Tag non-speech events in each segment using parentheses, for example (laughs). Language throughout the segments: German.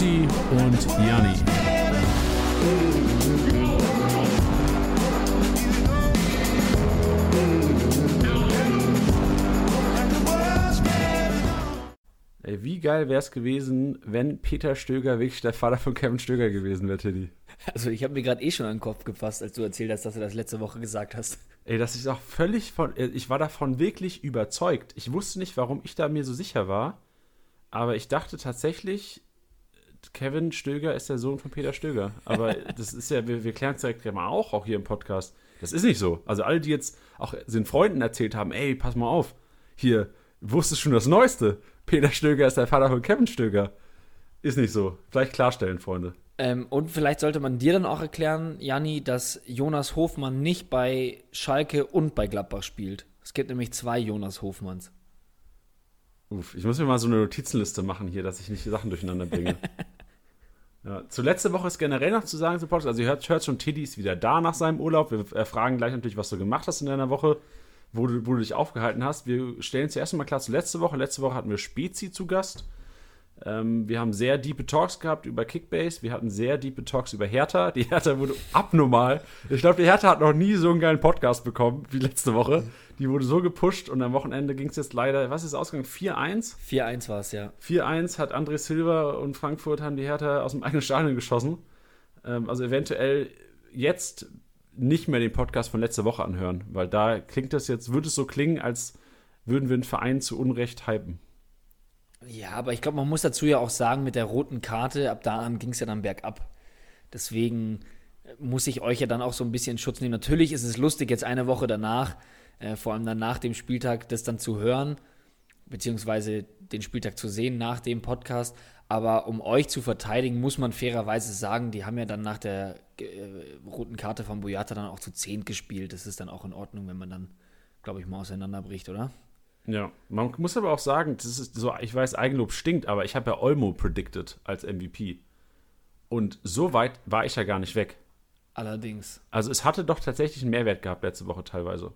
Titti und Janni. Ey, wie geil wäre es gewesen, wenn Peter Stöger wirklich der Vater von Kevin Stöger gewesen wäre, Tiddy. Also ich habe mir gerade eh schon an den Kopf gefasst, als du erzählt hast, dass du das letzte Woche gesagt hast. Ey, das ist auch völlig von. äh, Ich war davon wirklich überzeugt. Ich wusste nicht, warum ich da mir so sicher war. Aber ich dachte tatsächlich, Kevin Stöger ist der Sohn von Peter Stöger. Aber (laughs) das ist ja, wir, wir klären es direkt mal auch, auch hier im Podcast. Das ist nicht so. Also alle, die jetzt auch den Freunden erzählt haben, ey, pass mal auf, hier, wusstest schon das Neueste. Peter Stöger ist der Vater von Kevin Stöger. Ist nicht so. Vielleicht klarstellen, Freunde. Ähm, und vielleicht sollte man dir dann auch erklären, Janni, dass Jonas Hofmann nicht bei Schalke und bei Gladbach spielt. Es gibt nämlich zwei Jonas Hofmanns. Uff, ich muss mir mal so eine Notizenliste machen hier, dass ich nicht Sachen durcheinander bringe. (laughs) ja, zu letzte Woche ist generell noch zu sagen zum Podcast, also ihr hört, hört schon, Tiddy ist wieder da nach seinem Urlaub. Wir äh, fragen gleich natürlich, was du gemacht hast in deiner Woche, wo du, wo du dich aufgehalten hast. Wir stellen zuerst mal klar zu letzte Woche. Letzte Woche hatten wir Spezi zu Gast. Ähm, wir haben sehr diepe Talks gehabt über Kickbase. Wir hatten sehr diepe Talks über Hertha. Die Hertha wurde abnormal. Ich glaube, die Hertha hat noch nie so einen geilen Podcast bekommen wie letzte Woche. Die wurde so gepusht und am Wochenende ging es jetzt leider, was ist Ausgang? 4-1? 4-1 war es, ja. 4-1 hat André Silva und Frankfurt haben die Hertha aus dem eigenen Stadion geschossen. Ähm, also eventuell jetzt nicht mehr den Podcast von letzter Woche anhören, weil da klingt das jetzt, würde es so klingen, als würden wir einen Verein zu Unrecht hypen. Ja, aber ich glaube, man muss dazu ja auch sagen, mit der roten Karte, ab da an ging es ja dann bergab. Deswegen äh, muss ich euch ja dann auch so ein bisschen Schutz nehmen. Natürlich ist es lustig, jetzt eine Woche danach, äh, vor allem dann nach dem Spieltag, das dann zu hören, beziehungsweise den Spieltag zu sehen nach dem Podcast. Aber um euch zu verteidigen, muss man fairerweise sagen, die haben ja dann nach der äh, roten Karte von Boyata dann auch zu 10 gespielt. Das ist dann auch in Ordnung, wenn man dann, glaube ich, mal auseinanderbricht, oder? Ja, man muss aber auch sagen, das ist so, ich weiß, Eigenlob stinkt, aber ich habe ja Olmo predicted als MVP. Und so weit war ich ja gar nicht weg. Allerdings. Also es hatte doch tatsächlich einen Mehrwert gehabt letzte Woche teilweise.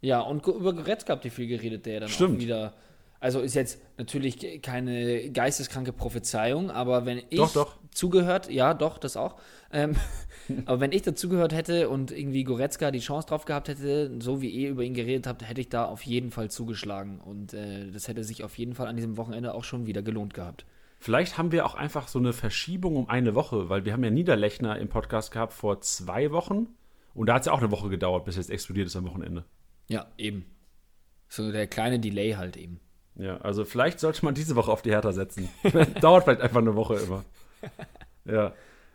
Ja, und über Goretzka habt ihr viel geredet, der dann Stimmt. auch wieder. Also ist jetzt natürlich keine geisteskranke Prophezeiung, aber wenn ich Doch, doch. zugehört, ja, doch, das auch. Ähm, (laughs) aber wenn ich dazugehört hätte und irgendwie Goretzka die Chance drauf gehabt hätte, so wie ihr über ihn geredet habt, hätte ich da auf jeden Fall zugeschlagen. Und äh, das hätte sich auf jeden Fall an diesem Wochenende auch schon wieder gelohnt gehabt. Vielleicht haben wir auch einfach so eine Verschiebung um eine Woche, weil wir haben ja Niederlechner im Podcast gehabt vor zwei Wochen. Und da hat es ja auch eine Woche gedauert, bis es explodiert ist am Wochenende. Ja, eben. So der kleine Delay halt eben. Ja, also vielleicht sollte man diese Woche auf die Hertha setzen. (laughs) Dauert vielleicht einfach eine Woche immer. Ja.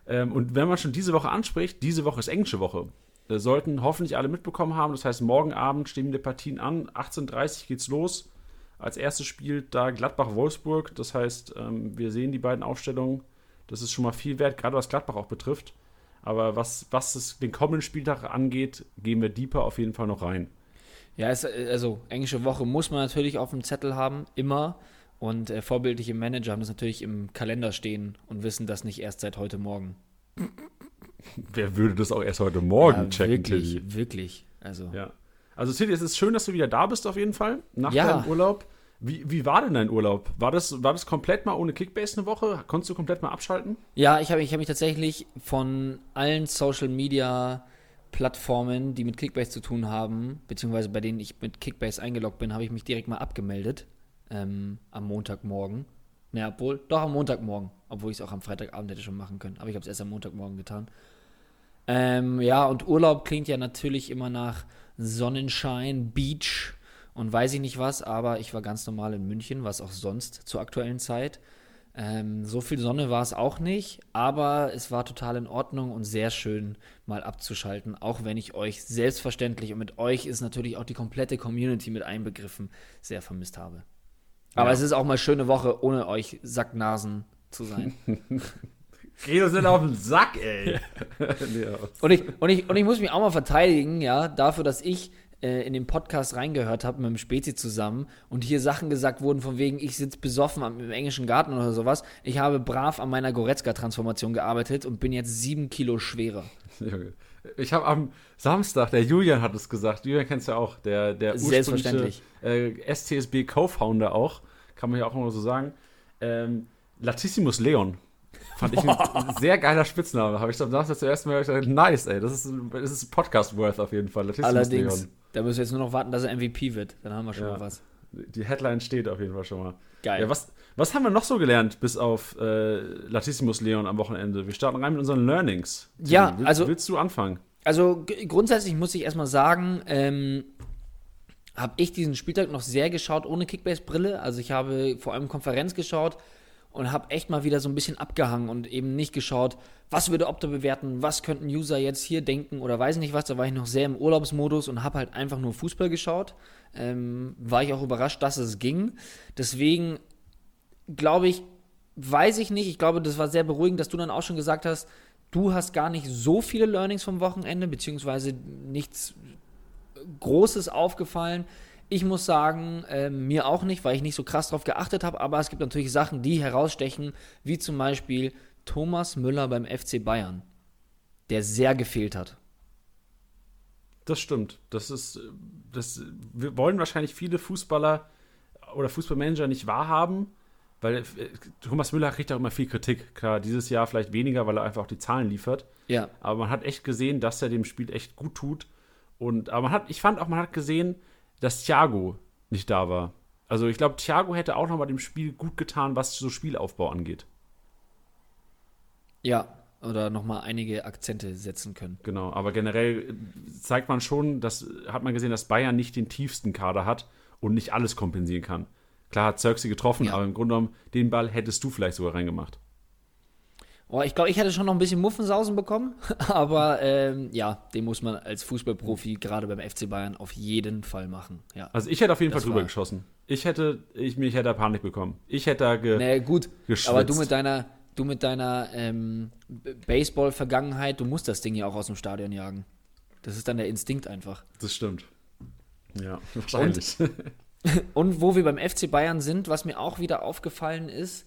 Ähm, und wenn man schon diese Woche anspricht, diese Woche ist englische Woche. Das sollten hoffentlich alle mitbekommen haben. Das heißt, morgen Abend stehen die Partien an. 18.30 Uhr geht's los. Als erstes spielt da Gladbach-Wolfsburg. Das heißt, ähm, wir sehen die beiden Aufstellungen. Das ist schon mal viel wert, gerade was Gladbach auch betrifft. Aber was, was es den kommenden Spieltag angeht, gehen wir deeper auf jeden Fall noch rein. Ja, es, also englische Woche muss man natürlich auf dem Zettel haben, immer. Und äh, vorbildliche Manager haben das natürlich im Kalender stehen und wissen das nicht erst seit heute Morgen. Wer würde das auch erst heute Morgen ja, checken? Wirklich, Tilly? wirklich. Also, Ja. Also, Tilly, es ist schön, dass du wieder da bist, auf jeden Fall, nach Ja. deinem Urlaub. Wie, wie war denn dein Urlaub? War das, war das komplett mal ohne Kickbase eine Woche? Konntest du komplett mal abschalten? ja ich habe ich hab mich tatsächlich von allen Social Media Plattformen, die mit Kickbase zu tun haben, beziehungsweise bei denen ich mit Kickbase eingeloggt bin, habe ich mich direkt mal abgemeldet. Ähm, am Montagmorgen. Naja, obwohl, doch am Montagmorgen. Obwohl ich es auch am Freitagabend hätte schon machen können. Aber ich habe es erst am Montagmorgen getan. Ähm, ja, und Urlaub klingt ja natürlich immer nach Sonnenschein, Beach und weiß ich nicht was, aber ich war ganz normal in München, was auch sonst zur aktuellen Zeit. Ähm, so viel Sonne war es auch nicht, aber es war total in Ordnung und sehr schön mal abzuschalten, auch wenn ich euch selbstverständlich und mit euch ist natürlich auch die komplette Community mit einbegriffen, sehr vermisst habe. Aber Ja. es ist auch mal schöne Woche, ohne euch Sacknasen zu sein. (laughs) Uns nicht auf den Sack, ey. (laughs) Und ich, und, ich, und ich muss mich auch mal verteidigen, ja, dafür, dass ich äh, in den Podcast reingehört habe mit dem Spezi zusammen und hier Sachen gesagt wurden von wegen, ich sitze besoffen am, im englischen Garten oder sowas. Ich habe brav an meiner Goretzka-Transformation gearbeitet und bin jetzt sieben Kilo schwerer. Ich habe am Samstag, der Julian hat es gesagt, Julian kennst du ja auch, der, der Selbstverständlich. ursprüngliche äh, STSB Co-Founder auch, kann man ja auch immer so sagen. Ähm, Latissimus Leon. Fand ich ein (laughs) sehr geiler Spitzname. Habe ich dann das zuerst mal gedacht, nice, ey. Das ist, das ist Podcast-worth auf jeden Fall. Latissimus Allerdings, da müssen wir jetzt nur noch warten, dass er MVP wird. Dann haben wir schon ja. mal was. Die Headline steht auf jeden Fall schon mal. Geil. Ja, was, was haben wir noch so gelernt, bis auf äh, Latissimus Leon am Wochenende? Wir starten rein mit unseren Learnings. Ja, Will, also. Willst du anfangen? Also grundsätzlich muss ich erstmal sagen, ähm, habe ich diesen Spieltag noch sehr geschaut ohne Kickbase-Brille. Also ich habe vor allem Konferenz geschaut und habe echt mal wieder so ein bisschen abgehangen und eben nicht geschaut, was würde Opta bewerten, was könnten User jetzt hier denken oder weiß nicht was. Da war ich noch sehr im Urlaubsmodus und habe halt einfach nur Fußball geschaut. Ähm, war ich auch überrascht, dass es ging. Deswegen glaube ich, weiß ich nicht. Ich glaube, das war sehr beruhigend, dass du dann auch schon gesagt hast, du hast gar nicht so viele Learnings vom Wochenende, beziehungsweise nichts Großes aufgefallen. Ich muss sagen, äh, mir auch nicht, weil ich nicht so krass drauf geachtet habe, aber es gibt natürlich Sachen, die herausstechen, wie zum Beispiel Thomas Müller beim FC Bayern, der sehr gefehlt hat. Das stimmt. Das ist, das wir wollen wahrscheinlich viele Fußballer oder Fußballmanager nicht wahrhaben, weil äh, Thomas Müller kriegt auch immer viel Kritik. Klar, dieses Jahr vielleicht weniger, weil er einfach auch die Zahlen liefert. Ja. Aber man hat echt gesehen, dass er dem Spiel echt gut tut. Und aber man hat, ich fand auch, man hat gesehen, dass Thiago nicht da war. Also ich glaube, Thiago hätte auch noch mal dem Spiel gut getan, was so Spielaufbau angeht. Ja, oder noch mal einige Akzente setzen können. Genau, aber generell zeigt man schon, dass hat man gesehen, dass Bayern nicht den tiefsten Kader hat und nicht alles kompensieren kann. Klar hat Zirksi getroffen, ja. aber im Grunde genommen den Ball hättest du vielleicht sogar reingemacht. Oh, ich glaube, ich hätte schon noch ein bisschen Muffensausen bekommen, (laughs) aber ähm, ja, den muss man als Fußballprofi gerade beim FC Bayern auf jeden Fall machen. Ja. Also ich hätte auf jeden das Fall drüber geschossen. Ich hätte, ich mich hätte Panik bekommen. Ich hätte da ge nee, gut, geschwitzt. aber du mit deiner, du mit deiner ähm, Baseball-Vergangenheit, du musst das Ding ja auch aus dem Stadion jagen. Das ist dann der Instinkt einfach. Das stimmt. Ja, wahrscheinlich. Und, (laughs) (laughs) und wo wir beim FC Bayern sind, was mir auch wieder aufgefallen ist,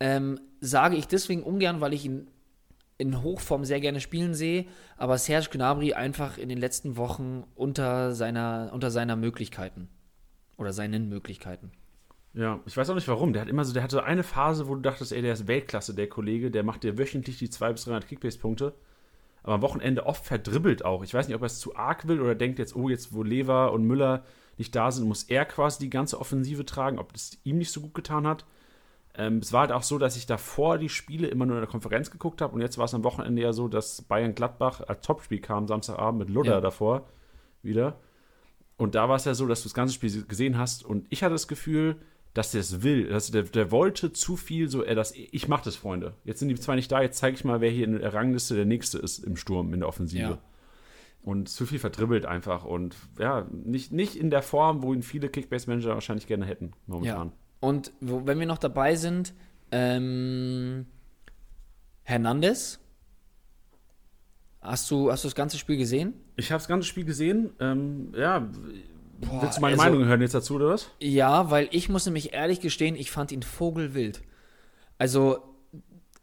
ähm, sage ich deswegen ungern, weil ich ihn in Hochform sehr gerne spielen sehe, aber Serge Gnabry einfach in den letzten Wochen unter seiner, unter seiner Möglichkeiten oder seinen Möglichkeiten. Ja, ich weiß auch nicht warum. Der hat immer so, der hatte eine Phase, wo du dachtest, ey, der ist Weltklasse, der Kollege, der macht dir wöchentlich die 200 bis 300 Kickbase-Punkte. Aber am Wochenende oft verdribbelt auch. Ich weiß nicht, ob er es zu arg will oder denkt jetzt, oh, jetzt wo Lever und Müller nicht da sind, muss er quasi die ganze Offensive tragen, ob das ihm nicht so gut getan hat. Ähm, es war halt auch so, dass ich davor die Spiele immer nur in der Konferenz geguckt habe und jetzt war es am Wochenende ja so, dass Bayern Gladbach als Topspiel kam, Samstagabend mit Ludder ja. davor wieder. Und da war es ja so, dass du das ganze Spiel gesehen hast und ich hatte das Gefühl, dass der es will. Dass der, der wollte zu viel, so, er das, ich mach das, Freunde. Jetzt sind die zwei nicht da, jetzt zeige ich mal, wer hier in der Rangliste der Nächste ist im Sturm, in der Offensive. Ja. Und zu viel verdribbelt einfach und ja, nicht, nicht in der Form, wo ihn viele Kickbase-Manager wahrscheinlich gerne hätten, momentan. Ja. Und wo, wenn wir noch dabei sind, ähm, Hernandez. Hast du, hast du das ganze Spiel gesehen? Ich habe das ganze Spiel gesehen. Ähm, ja, Boah, willst du meine also, Meinung hören jetzt dazu, oder was? Ja, weil ich muss nämlich ehrlich gestehen, ich fand ihn vogelwild. Also,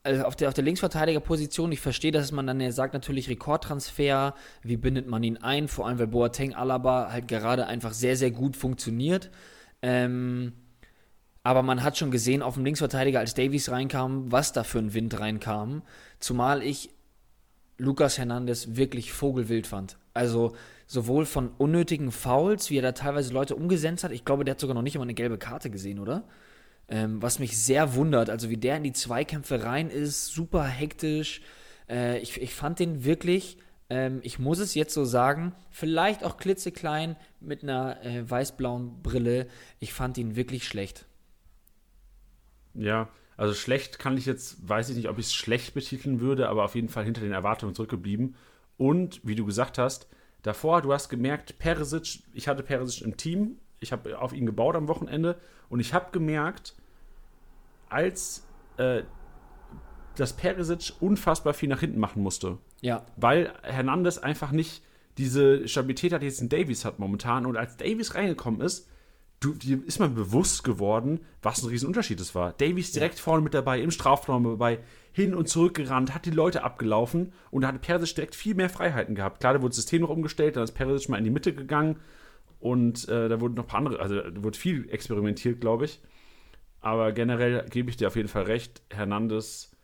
also auf der, auf der Linksverteidigerposition, ich verstehe, dass man dann ja sagt, natürlich Rekordtransfer, wie bindet man ihn ein, vor allem weil Boateng Alaba halt gerade einfach sehr, sehr gut funktioniert. Ähm, aber man hat schon gesehen auf dem Linksverteidiger, als Davies reinkam, was da für ein Wind reinkam. Zumal ich Lukas Hernandez wirklich vogelwild fand. Also sowohl von unnötigen Fouls, wie er da teilweise Leute umgesetzt hat. Ich glaube, der hat sogar noch nicht immer eine gelbe Karte gesehen, oder? Ähm, was mich sehr wundert. Also wie der in die Zweikämpfe rein ist, super hektisch. Äh, ich, ich fand den wirklich, ähm, ich muss es jetzt so sagen, vielleicht auch klitzeklein mit einer äh, weiß-blauen Brille. Ich fand ihn wirklich schlecht. Ja, also schlecht kann ich jetzt, weiß ich nicht, ob ich es schlecht betiteln würde, aber auf jeden Fall hinter den Erwartungen zurückgeblieben. Und wie du gesagt hast, davor, du hast gemerkt, Peresic, ich hatte Peresic im Team, ich habe auf ihn gebaut am Wochenende und ich habe gemerkt, als äh, dass Peresic unfassbar viel nach hinten machen musste. Ja. Weil Hernandez einfach nicht diese Stabilität hat, die jetzt in Davies hat momentan. Und als Davies reingekommen ist, du, dir ist man bewusst geworden, was ein Riesenunterschied es war. Davies direkt vorne mit dabei, im Strafraum dabei, hin und zurück gerannt, hat die Leute abgelaufen und da hat Perisic direkt viel mehr Freiheiten gehabt. Klar, da wurde das System noch umgestellt, dann ist Perisic mal in die Mitte gegangen und äh, da wurden noch ein paar andere, also da wurde viel experimentiert, glaube ich. aber generell gebe ich dir auf jeden Fall recht. Hernandez,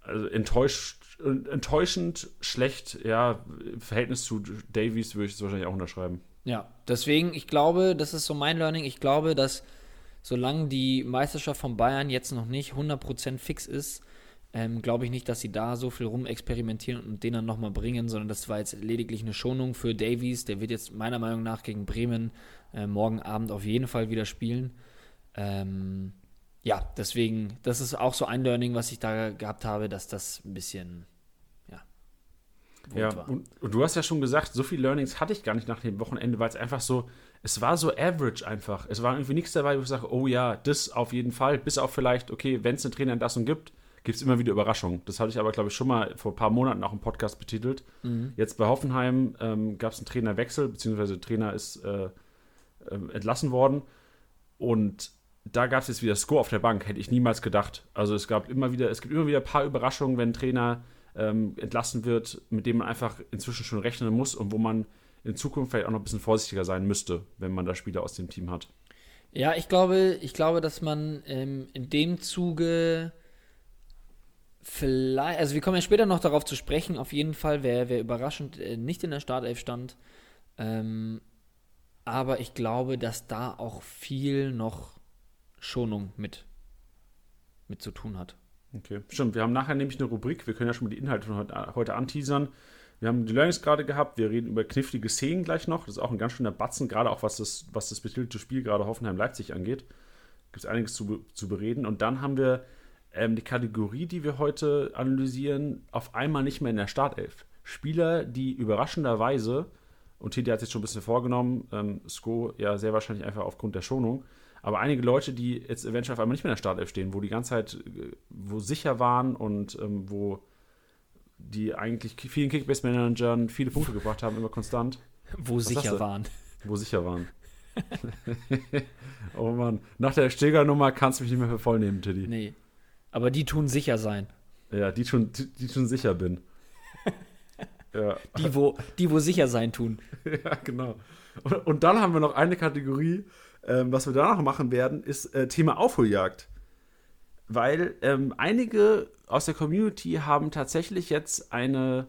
also enttäuscht, enttäuschend schlecht, ja, im Verhältnis zu Davies würde ich es wahrscheinlich auch unterschreiben. Ja, deswegen, ich glaube, das ist so mein Learning. Ich glaube, dass solange die Meisterschaft von Bayern jetzt noch nicht 100% fix ist, ähm, glaube ich nicht, dass sie da so viel rumexperimentieren und den dann nochmal bringen, sondern das war jetzt lediglich eine Schonung für Davies. Der wird jetzt meiner Meinung nach gegen Bremen äh, morgen Abend auf jeden Fall wieder spielen. Ähm, ja, deswegen, das ist auch so ein Learning, was ich da gehabt habe, dass das ein bisschen, ja und, und, du hast ja schon gesagt, so viele Learnings hatte ich gar nicht nach dem Wochenende, weil es einfach so, es war so average einfach. Es war irgendwie nichts dabei, wo ich sage, oh ja, das auf jeden Fall, bis auf vielleicht, okay, wenn es eine Trainerentlassung gibt, gibt es immer wieder Überraschungen. Das hatte ich aber, glaube ich, schon mal vor ein paar Monaten auch im Podcast betitelt. Mhm. Jetzt bei Hoffenheim ähm, gab es einen Trainerwechsel, beziehungsweise der Trainer ist äh, äh, entlassen worden. Und da gab es jetzt wieder Score auf der Bank, hätte ich niemals gedacht. Also es gab immer wieder, es gibt immer wieder ein paar Überraschungen, wenn ein Trainer ähm, entlassen wird, mit dem man einfach inzwischen schon rechnen muss und wo man in Zukunft vielleicht auch noch ein bisschen vorsichtiger sein müsste, wenn man da Spieler aus dem Team hat. Ja, ich glaube, ich glaube, dass man ähm, in dem Zuge vielleicht, also wir kommen ja später noch darauf zu sprechen, auf jeden Fall, wer, wer überraschend äh, nicht in der Startelf stand. Ähm, aber ich glaube, dass da auch viel noch Schonung mit, mit zu tun hat. Okay, stimmt. Wir haben nachher nämlich eine Rubrik, wir können ja schon mal die Inhalte von heute, heute anteasern. Wir haben die Learnings gerade gehabt, wir reden über knifflige Szenen gleich noch. Das ist auch ein ganz schöner Batzen, gerade auch was das, was das betitelte Spiel gerade Hoffenheim-Leipzig angeht. Gibt es einiges zu, zu bereden. Und dann haben wir ähm, die Kategorie, die wir heute analysieren, auf einmal nicht mehr in der Startelf. Spieler, die überraschenderweise, und Titi hat es jetzt schon ein bisschen vorgenommen, ähm, Sko ja sehr wahrscheinlich einfach aufgrund der Schonung, aber einige Leute, die jetzt eventuell auf einmal nicht mehr in der Startelf stehen, wo die ganze Zeit, äh, wo sicher waren und ähm, wo die eigentlich vielen Kickbase-Managern viele Punkte gebracht haben, immer konstant. (laughs) Wo Was sicher waren. Wo sicher waren. (laughs) oh Mann, nach der Steger-Nummer kannst du mich nicht mehr für voll nehmen, Tiddy. Nee. Aber die tun sicher sein. Ja, die tun, die, die tun sicher bin. (laughs) ja. Die, wo, die, wo sicher sein tun. ja, genau. Und, und, dann haben wir noch eine Kategorie, ähm, was wir danach machen werden, ist äh, Thema Aufholjagd. Weil ähm, einige aus der Community haben tatsächlich jetzt eine,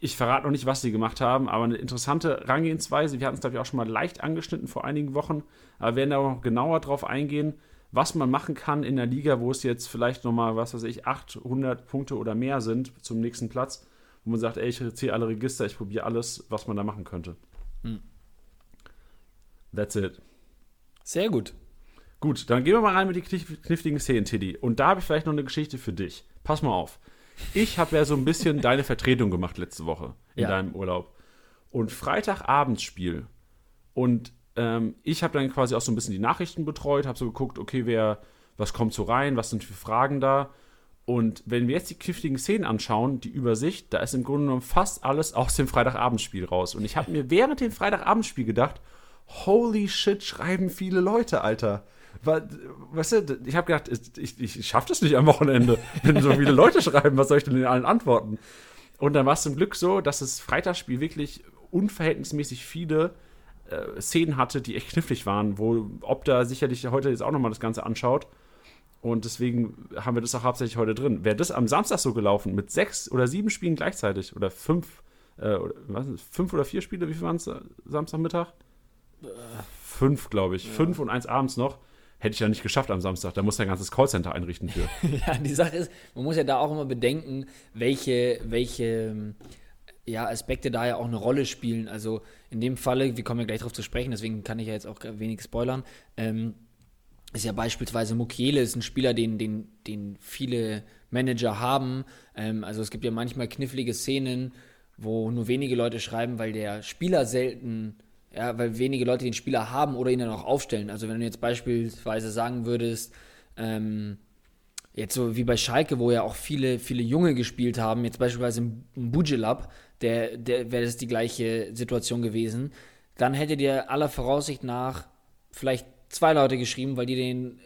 ich verrate noch nicht, was sie gemacht haben, aber eine interessante Herangehensweise. Wir hatten es, glaube ich, auch schon mal leicht angeschnitten vor einigen Wochen, aber werden da auch noch genauer drauf eingehen was man machen kann in der Liga, wo es jetzt vielleicht nochmal, was weiß ich, 800 Punkte oder mehr sind zum nächsten Platz, wo man sagt, ey, ich ziehe alle Register, ich probiere alles, was man da machen könnte. Hm. That's it. Sehr gut. Gut, dann gehen wir mal rein mit den kniffligen Szenen, Tiddy. Und da habe ich vielleicht noch eine Geschichte für dich. Pass mal auf. Ich habe ja so ein bisschen (laughs) deine Vertretung gemacht letzte Woche in ja. deinem Urlaub. Und Freitagabendspiel. Und ähm, ich habe dann quasi auch so ein bisschen die Nachrichten betreut, habe so geguckt, okay, wer, was kommt so rein, was sind für Fragen da. Und wenn wir jetzt die kniffligen Szenen anschauen, die Übersicht, da ist im Grunde genommen fast alles aus dem Freitagabendspiel raus. Und ich habe mir während dem Freitagabendspiel gedacht, holy shit, schreiben viele Leute, Alter. Weißt du, ich habe gedacht, ich, ich schaffe das nicht am Wochenende, (laughs) wenn so viele Leute schreiben, was soll ich denn in allen antworten? Und dann war es zum Glück so, dass das Freitagsspiel wirklich unverhältnismäßig viele äh, Szenen hatte, die echt knifflig waren, wo Opta sicherlich heute jetzt auch nochmal das Ganze anschaut. Und deswegen haben wir das auch hauptsächlich heute drin. Wäre das am Samstag so gelaufen, mit sechs oder sieben Spielen gleichzeitig oder fünf, äh, oder, was, fünf oder vier Spiele, wie viel waren es äh, Samstagmittag? Fünf, glaube ich. Ja. Fünf und eins abends noch. Hätte ich ja nicht geschafft am Samstag. Da muss er ein ganzes Callcenter einrichten für. (laughs) ja, die Sache ist, man muss ja da auch immer bedenken, welche, welche ja, Aspekte da ja auch eine Rolle spielen. Also in dem Falle, wir kommen ja gleich darauf zu sprechen, deswegen kann ich ja jetzt auch wenig spoilern, ähm, ist ja beispielsweise Mukiele, ist ein Spieler, den, den, den viele Manager haben. Ähm, also es gibt ja manchmal knifflige Szenen, wo nur wenige Leute schreiben, weil der Spieler selten, ja, weil wenige Leute den Spieler haben oder ihn dann auch aufstellen. Also wenn du jetzt beispielsweise sagen würdest, ähm, jetzt so wie bei Schalke, wo ja auch viele, viele Junge gespielt haben, jetzt beispielsweise im Bujelab, der, der wäre das die gleiche Situation gewesen. Dann hättet ihr aller Voraussicht nach vielleicht zwei Leute geschrieben, weil die den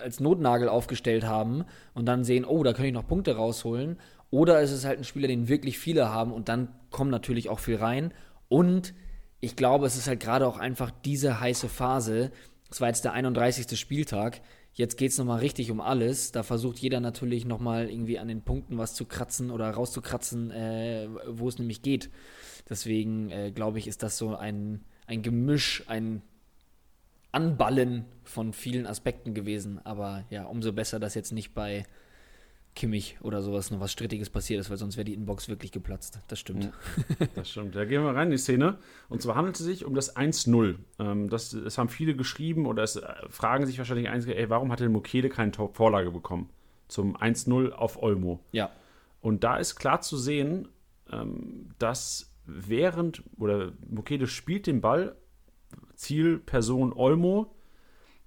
als Notnagel aufgestellt haben und dann sehen, oh, da kann ich noch Punkte rausholen. Oder ist es halt ein Spieler, den wirklich viele haben und dann kommt natürlich auch viel rein. Und ich glaube, es ist halt gerade auch einfach diese heiße Phase. Es war jetzt der 31. Spieltag. Jetzt geht es nochmal richtig um alles. Da versucht jeder natürlich nochmal irgendwie an den Punkten was zu kratzen oder rauszukratzen, äh, wo es nämlich geht. Deswegen äh, glaube ich, ist das so ein, ein Gemisch, ein Anballen von vielen Aspekten gewesen. Aber ja, umso besser, dass jetzt nicht bei Kimmich oder sowas noch was Strittiges passiert ist, weil sonst wäre die Inbox wirklich geplatzt. Das stimmt. Ja, das stimmt. Da gehen wir rein in die Szene. Und zwar handelt es sich um das 1-0. Ähm, das, das haben viele geschrieben oder es äh, fragen sich wahrscheinlich einige, ey, warum hat denn Mokede keine Vorlage bekommen? Zum 1-0 auf Olmo. Ja. Und da ist klar zu sehen, ähm, dass während, oder Mokede spielt den Ball, Zielperson Olmo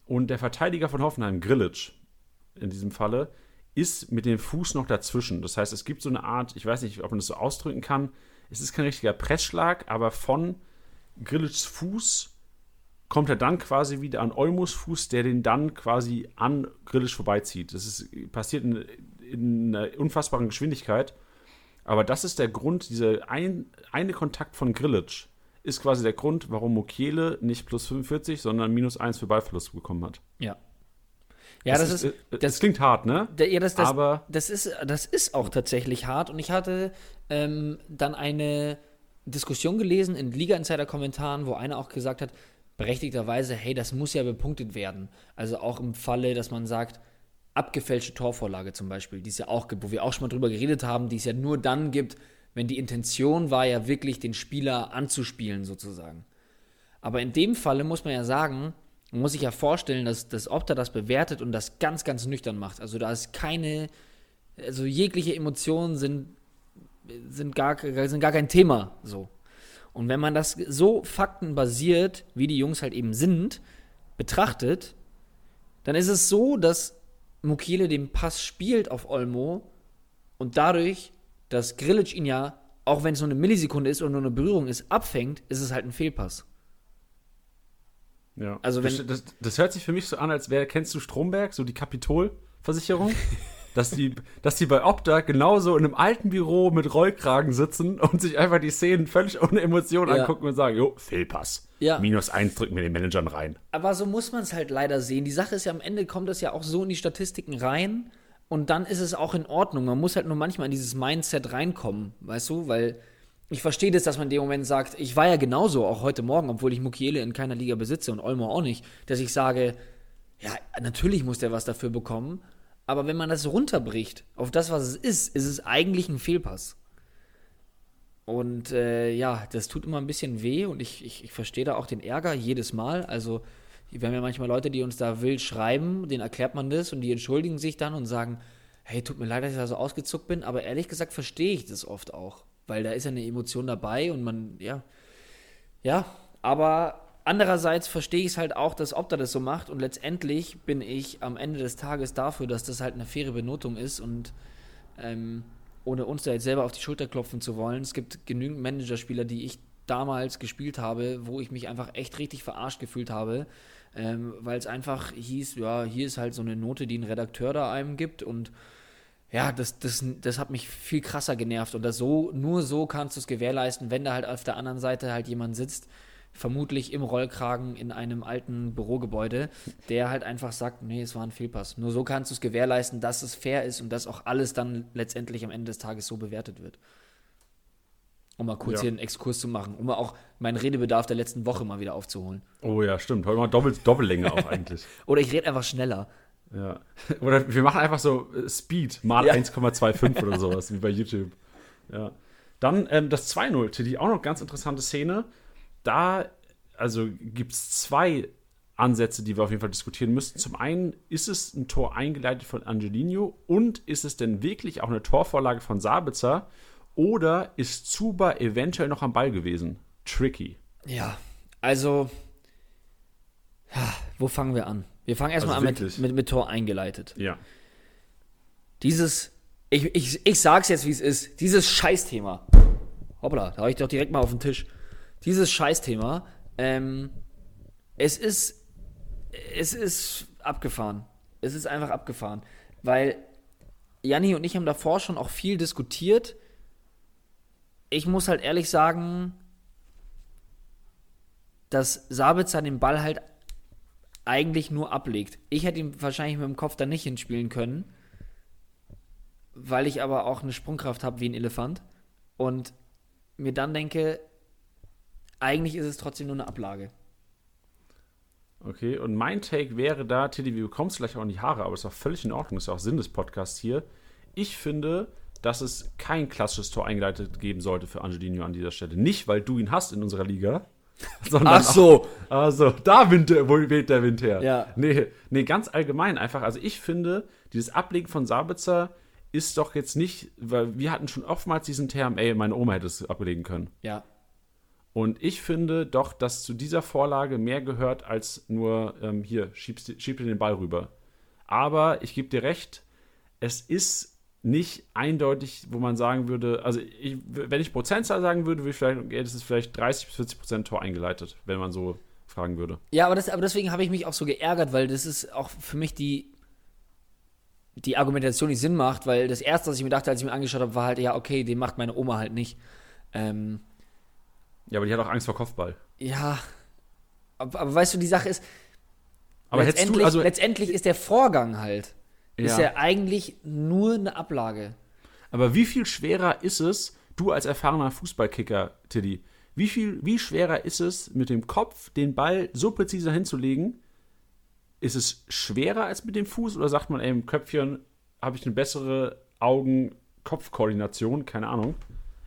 und der Verteidiger von Hoffenheim, Grillitsch in diesem Falle, ist mit dem Fuß noch dazwischen. Das heißt, es gibt so eine Art, ich weiß nicht, ob man das so ausdrücken kann, es ist kein richtiger Pressschlag, aber von Grillitschs Fuß kommt er dann quasi wieder an Olmos Fuß, der den dann quasi an Grillitsch vorbeizieht. Das ist, passiert in, in einer unfassbaren Geschwindigkeit. Aber das ist der Grund, dieser ein, eine Kontakt von Grillitsch ist quasi der Grund, warum Mokele nicht plus 45, sondern minus 1 für Ballverlust bekommen hat. Ja, ja, das, das ist, das, das, klingt hart, ne? ja, das, das, Aber das ist, das ist auch tatsächlich hart. Und ich hatte ähm, dann eine Diskussion gelesen in Liga-Insider-Kommentaren, wo einer auch gesagt hat, berechtigterweise, hey, das muss ja bepunktet werden. Also auch im Falle, dass man sagt, abgefälschte Torvorlage zum Beispiel, die es ja auch gibt, wo wir auch schon mal drüber geredet haben, die es ja nur dann gibt, wenn die Intention war, ja wirklich den Spieler anzuspielen, sozusagen. Aber in dem Falle muss man ja sagen, man muss sich ja vorstellen, dass, dass Opta das bewertet und das ganz, ganz nüchtern macht. Also da ist keine, also jegliche Emotionen sind, sind, gar, sind gar kein Thema so. Und wenn man das so faktenbasiert, wie die Jungs halt eben sind, betrachtet, dann ist es so, dass Mukiele den Pass spielt auf Olmo und dadurch, dass Grilic ihn ja, auch wenn es nur eine Millisekunde ist oder nur eine Berührung ist, abfängt, ist es halt ein Fehlpass. Ja. Also wenn, das, das, das, hört sich für mich so an, als wäre, kennst du Stromberg, so die Kapitolversicherung? (laughs) dass, die, dass die bei Opta genauso in einem alten Büro mit Rollkragen sitzen und sich einfach die Szenen völlig ohne Emotionen ja. angucken und sagen, jo, Fehlpass. Ja. Minus eins drücken wir den Managern rein. Aber so muss man es halt leider sehen. Die Sache ist ja, am Ende kommt das ja auch so in die Statistiken rein und dann ist es auch in Ordnung. Man muss halt nur manchmal in dieses Mindset reinkommen, weißt du, weil ich verstehe das, dass man in dem Moment sagt, ich war ja genauso, auch heute Morgen, obwohl ich Mukiele in keiner Liga besitze und Olmo auch nicht, dass ich sage, ja, natürlich muss der was dafür bekommen, aber wenn man das runterbricht auf das, was es ist, ist es eigentlich ein Fehlpass. Und äh, ja, das tut immer ein bisschen weh und ich, ich, ich verstehe da auch den Ärger jedes Mal. Also, wir haben ja manchmal Leute, die uns da wild schreiben, denen erklärt man das und die entschuldigen sich dann und sagen, hey, tut mir leid, dass ich da so ausgezuckt bin, aber ehrlich gesagt verstehe ich das oft auch weil da ist ja eine Emotion dabei und man, ja, ja, aber andererseits verstehe ich es halt auch, dass Opta das so macht und letztendlich bin ich am Ende des Tages dafür, dass das halt eine faire Benotung ist und ähm, ohne uns da jetzt selber auf die Schulter klopfen zu wollen, es gibt genügend Managerspieler, die ich damals gespielt habe, wo ich mich einfach echt richtig verarscht gefühlt habe, ähm, weil es einfach hieß, ja, hier ist halt so eine Note, die ein Redakteur da einem gibt und ja, das, das, das hat mich viel krasser genervt. Und das so, nur so kannst du es gewährleisten, wenn da halt auf der anderen Seite halt jemand sitzt, vermutlich im Rollkragen in einem alten Bürogebäude, der halt einfach sagt, nee, es war ein Fehlpass. Nur so kannst du es gewährleisten, dass es fair ist und dass auch alles dann letztendlich am Ende des Tages so bewertet wird. Um mal kurz ja. hier einen Exkurs zu machen, um mal auch meinen Redebedarf der letzten Woche mal wieder aufzuholen. Oh ja, stimmt. Heute mal Doppel Doppellänge auch eigentlich. (laughs) Oder ich rede einfach schneller. Ja. (laughs) Oder wir machen einfach so äh, Speed mal ja. 1,25 oder (laughs) sowas, wie bei YouTube. Ja. Dann ähm, das 2-0, Tiddy, auch noch ganz interessante Szene. Da, also gibt es zwei Ansätze, die wir auf jeden Fall diskutieren müssten. Zum einen, ist es ein Tor eingeleitet von Angelino und ist es denn wirklich auch eine Torvorlage von Sabitzer oder ist Zuba eventuell noch am Ball gewesen? Tricky. Ja, also, wo fangen wir an? Wir fangen erstmal also an mit, mit, mit, Tor eingeleitet. Ja. Dieses, ich, ich, ich sag's jetzt, wie es ist, dieses Scheißthema. Hoppla, da hau ich doch direkt mal auf den Tisch. Dieses Scheißthema, ähm, es ist, es ist abgefahren. Es ist einfach abgefahren. Weil Janni und ich haben davor schon auch viel diskutiert. Ich muss halt ehrlich sagen, dass Sabitzer den Ball halt eigentlich nur ablegt. Ich hätte ihn wahrscheinlich mit dem Kopf da nicht hinspielen können, weil ich aber auch eine Sprungkraft habe wie ein Elefant und mir dann denke, eigentlich ist es trotzdem nur eine Ablage. Okay, und mein Take wäre da, Tilly, wir bekommst vielleicht auch in die Haare, aber ist auch völlig in Ordnung, ist auch Sinn des Podcasts hier. Ich finde, dass es kein klassisches Tor eingeleitet geben sollte für Angelino an dieser Stelle. Nicht, weil du ihn hast in unserer Liga, (laughs) sondern Ach so. (laughs) Auch, also, da weht der, weht der Wind her. Ja. Nee, nee, ganz allgemein einfach. Also ich finde, dieses Ablegen von Sabitzer ist doch jetzt nicht, weil wir hatten schon oftmals diesen Term, ey, meine Oma hätte es ablegen können. Ja. Und ich finde doch, dass zu dieser Vorlage mehr gehört als nur ähm, hier, schiebst, schieb dir den Ball rüber. Aber ich gebe dir recht, es ist nicht eindeutig, wo man sagen würde, also ich, wenn ich Prozentzahl sagen würde, würde ich vielleicht, okay, das ist vielleicht 30 bis 40 Prozent Tor eingeleitet, wenn man so fragen würde. Ja, aber, das, aber deswegen habe ich mich auch so geärgert, weil das ist auch für mich die, die Argumentation, die Sinn macht, weil das erste, was ich mir dachte, als ich mir angeschaut habe, war halt, ja, okay, den macht meine Oma halt nicht. Ähm, Ja, aber die hat auch Angst vor Kopfball. ja, aber, aber weißt du, die Sache ist, Aber letztendlich, du, also, letztendlich ist der Vorgang halt, ist Ja. ja eigentlich nur eine Ablage. aber wie viel schwerer ist es, du als erfahrener Fußballkicker, Tiddy, wie viel, wie schwerer ist es, mit dem Kopf den Ball so präzise hinzulegen? Ist es schwerer als mit dem Fuß oder sagt man, ey, im Köpfchen habe ich eine bessere Augen-Kopf-Koordination? Keine Ahnung.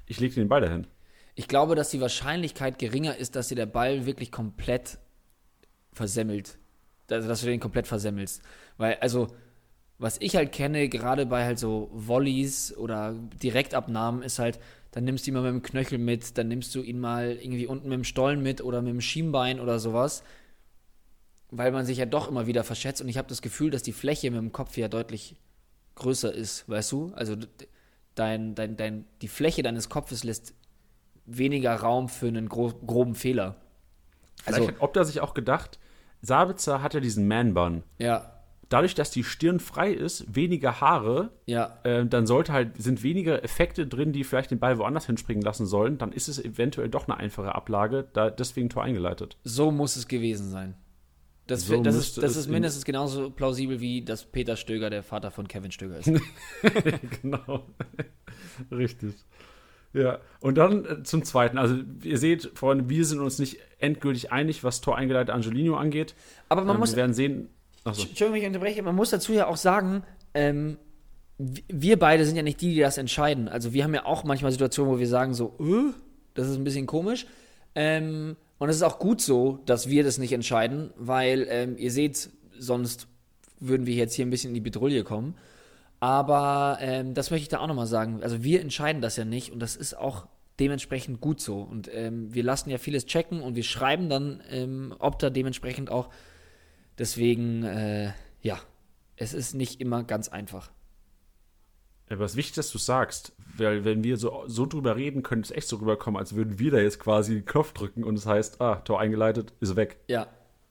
Ich lege den Ball dahin. Ich glaube, dass die Wahrscheinlichkeit geringer ist, dass dir der Ball wirklich komplett versemmelt. Also, dass du den komplett versemmelst. Weil, also, was ich halt kenne, gerade bei halt so Volleys oder Direktabnahmen, ist halt, dann nimmst du ihn mal mit dem Knöchel mit, dann nimmst du ihn mal irgendwie unten mit dem Stollen mit oder mit dem Schienbein oder sowas. Weil man sich ja doch immer wieder verschätzt und ich habe das Gefühl, dass die Fläche mit dem Kopf ja deutlich größer ist, weißt du? Also dein, dein, dein, die Fläche deines Kopfes lässt weniger Raum für einen gro groben Fehler. Vielleicht Also, hat Opta sich auch gedacht, Sabitzer hat ja diesen Man-Bun. ja, Dadurch, dass die Stirn frei ist, weniger Haare, ja, äh, dann sollte halt, sind weniger Effekte drin, die vielleicht den Ball woanders hinspringen lassen sollen. Dann ist es eventuell doch eine einfache Ablage, da deswegen Tor eingeleitet. so muss es gewesen sein. Das, So das, ist, das ist in- mindestens genauso plausibel wie, dass Peter Stöger der Vater von Kevin Stöger ist. (laughs) (laughs) genau. (laughs) Richtig. Ja, und dann äh, zum Zweiten. Also, ihr seht, Freunde, wir sind uns nicht endgültig einig, was Tor eingeleitet Angelino angeht. Aber man Ähm, muss, wir werden sehen. Achso. Entschuldigung, ich unterbreche, man muss dazu ja auch sagen, ähm, wir beide sind ja nicht die, die das entscheiden. Also wir haben ja auch manchmal Situationen, wo wir sagen so, äh, das ist ein bisschen komisch. Ähm, und es ist auch gut so, dass wir das nicht entscheiden, weil ähm, ihr seht, sonst würden wir jetzt hier ein bisschen in die Bedrulle kommen. Aber ähm, das möchte ich da auch nochmal sagen. Also wir entscheiden das ja nicht und das ist auch dementsprechend gut so. Und ähm, wir lassen ja vieles checken und wir schreiben dann, ähm, ob da dementsprechend auch Deswegen, äh, ja, es ist nicht immer ganz einfach. Aber es ist wichtig, dass du sagst, weil wenn wir so, so drüber reden, könnte es echt so rüberkommen, als würden wir da jetzt quasi den Knopf drücken und es heißt, ah, Tor eingeleitet, ist weg. Ja,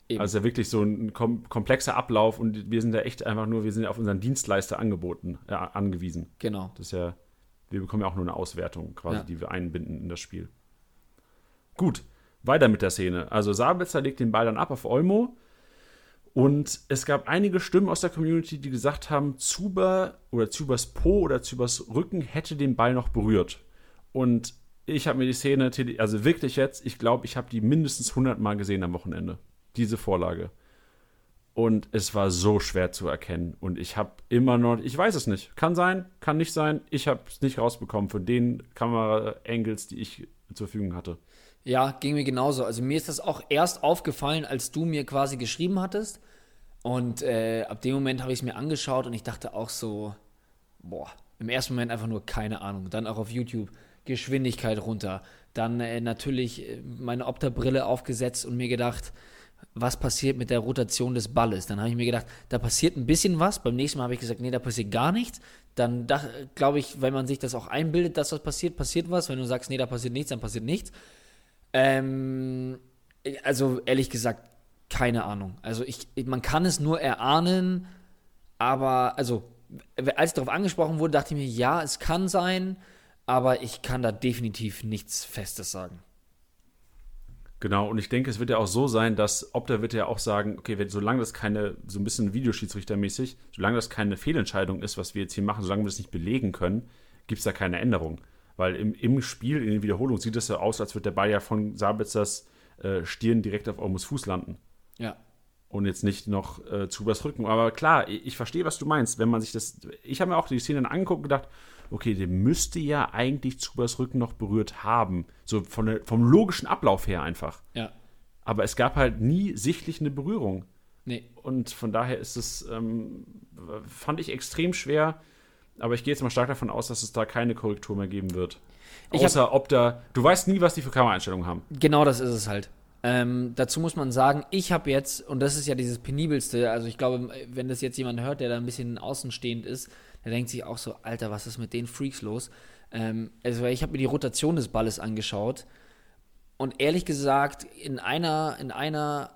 eben. Also ja wirklich so ein kom komplexer Ablauf und wir sind da echt einfach nur, wir sind ja auf unseren Dienstleister angeboten, äh, angewiesen. genau. Das ist ja, wir bekommen ja auch nur eine Auswertung quasi, Ja. die wir einbinden in das Spiel. Gut, weiter mit der Szene. Also Sabitzer legt den Ball dann ab auf Olmo und es gab einige Stimmen aus der Community, die gesagt haben, Zuber oder Zubers Po oder Zubers Rücken hätte den Ball noch berührt. Und ich habe mir die Szene, also wirklich jetzt, ich glaube, ich habe die mindestens 100 Mal gesehen am Wochenende. Diese Vorlage. Und es war so schwer zu erkennen. Und ich habe immer noch, ich weiß es nicht. Kann sein, kann nicht sein. Ich habe es nicht rausbekommen von den Kamera-Angles, die ich zur Verfügung hatte. Ja, ging mir genauso. Also mir ist das auch erst aufgefallen, als du mir quasi geschrieben hattest. Und äh, ab dem Moment habe ich es mir angeschaut und ich dachte auch so, boah, im ersten Moment einfach nur keine Ahnung. Dann auch auf YouTube Geschwindigkeit runter. Dann äh, natürlich äh, meine Opta-Brille aufgesetzt und mir gedacht, was passiert mit der Rotation des Balles? Dann habe ich mir gedacht, da passiert ein bisschen was. Beim nächsten Mal habe ich gesagt, nee, da passiert gar nichts. Dann glaube ich, wenn man sich das auch einbildet, dass was passiert, passiert was. Wenn du sagst, nee, da passiert nichts, dann passiert nichts. Ähm, also ehrlich gesagt, keine Ahnung. Also ich, man kann es nur erahnen, aber also als darauf angesprochen wurde, dachte ich mir, ja, es kann sein, aber ich kann da definitiv nichts Festes sagen. Genau, und ich denke, es wird ja auch so sein, dass Opta wird ja auch sagen, okay, wenn, solange das keine, so ein bisschen Videoschiedsrichtermäßig, solange das keine Fehlentscheidung ist, was wir jetzt hier machen, solange wir das nicht belegen können, gibt es da keine Änderung. Weil im, im Spiel, in den Wiederholungen, sieht es ja aus, als würde der Ball ja von Sabitzers äh, Stirn direkt auf Ormus Fuß landen. Ja. Und jetzt nicht noch äh, zu übers Aber klar, ich, ich verstehe, was du meinst. Wenn man sich das. Ich habe mir auch die Szene dann angeguckt und gedacht, okay, der müsste ja eigentlich Zubers Rücken noch berührt haben. So von vom logischen Ablauf her einfach. Ja. Aber es gab halt nie sichtlich eine Berührung. Nee. Und von daher ist es, ähm, fand ich extrem schwer. Aber ich gehe jetzt mal stark davon aus, dass es da keine Korrektur mehr geben wird. Ich Außer ob da, du weißt nie, was die für Kameraeinstellungen haben. Genau das ist es halt. Ähm, dazu muss man sagen, ich habe jetzt, und das ist ja dieses penibelste, also ich glaube, wenn das jetzt jemand hört, der da ein bisschen außenstehend ist, der denkt sich auch so, Alter, was ist mit den Freaks los? Ähm, also ich habe mir die Rotation des Balles angeschaut und ehrlich gesagt, in einer, in einer,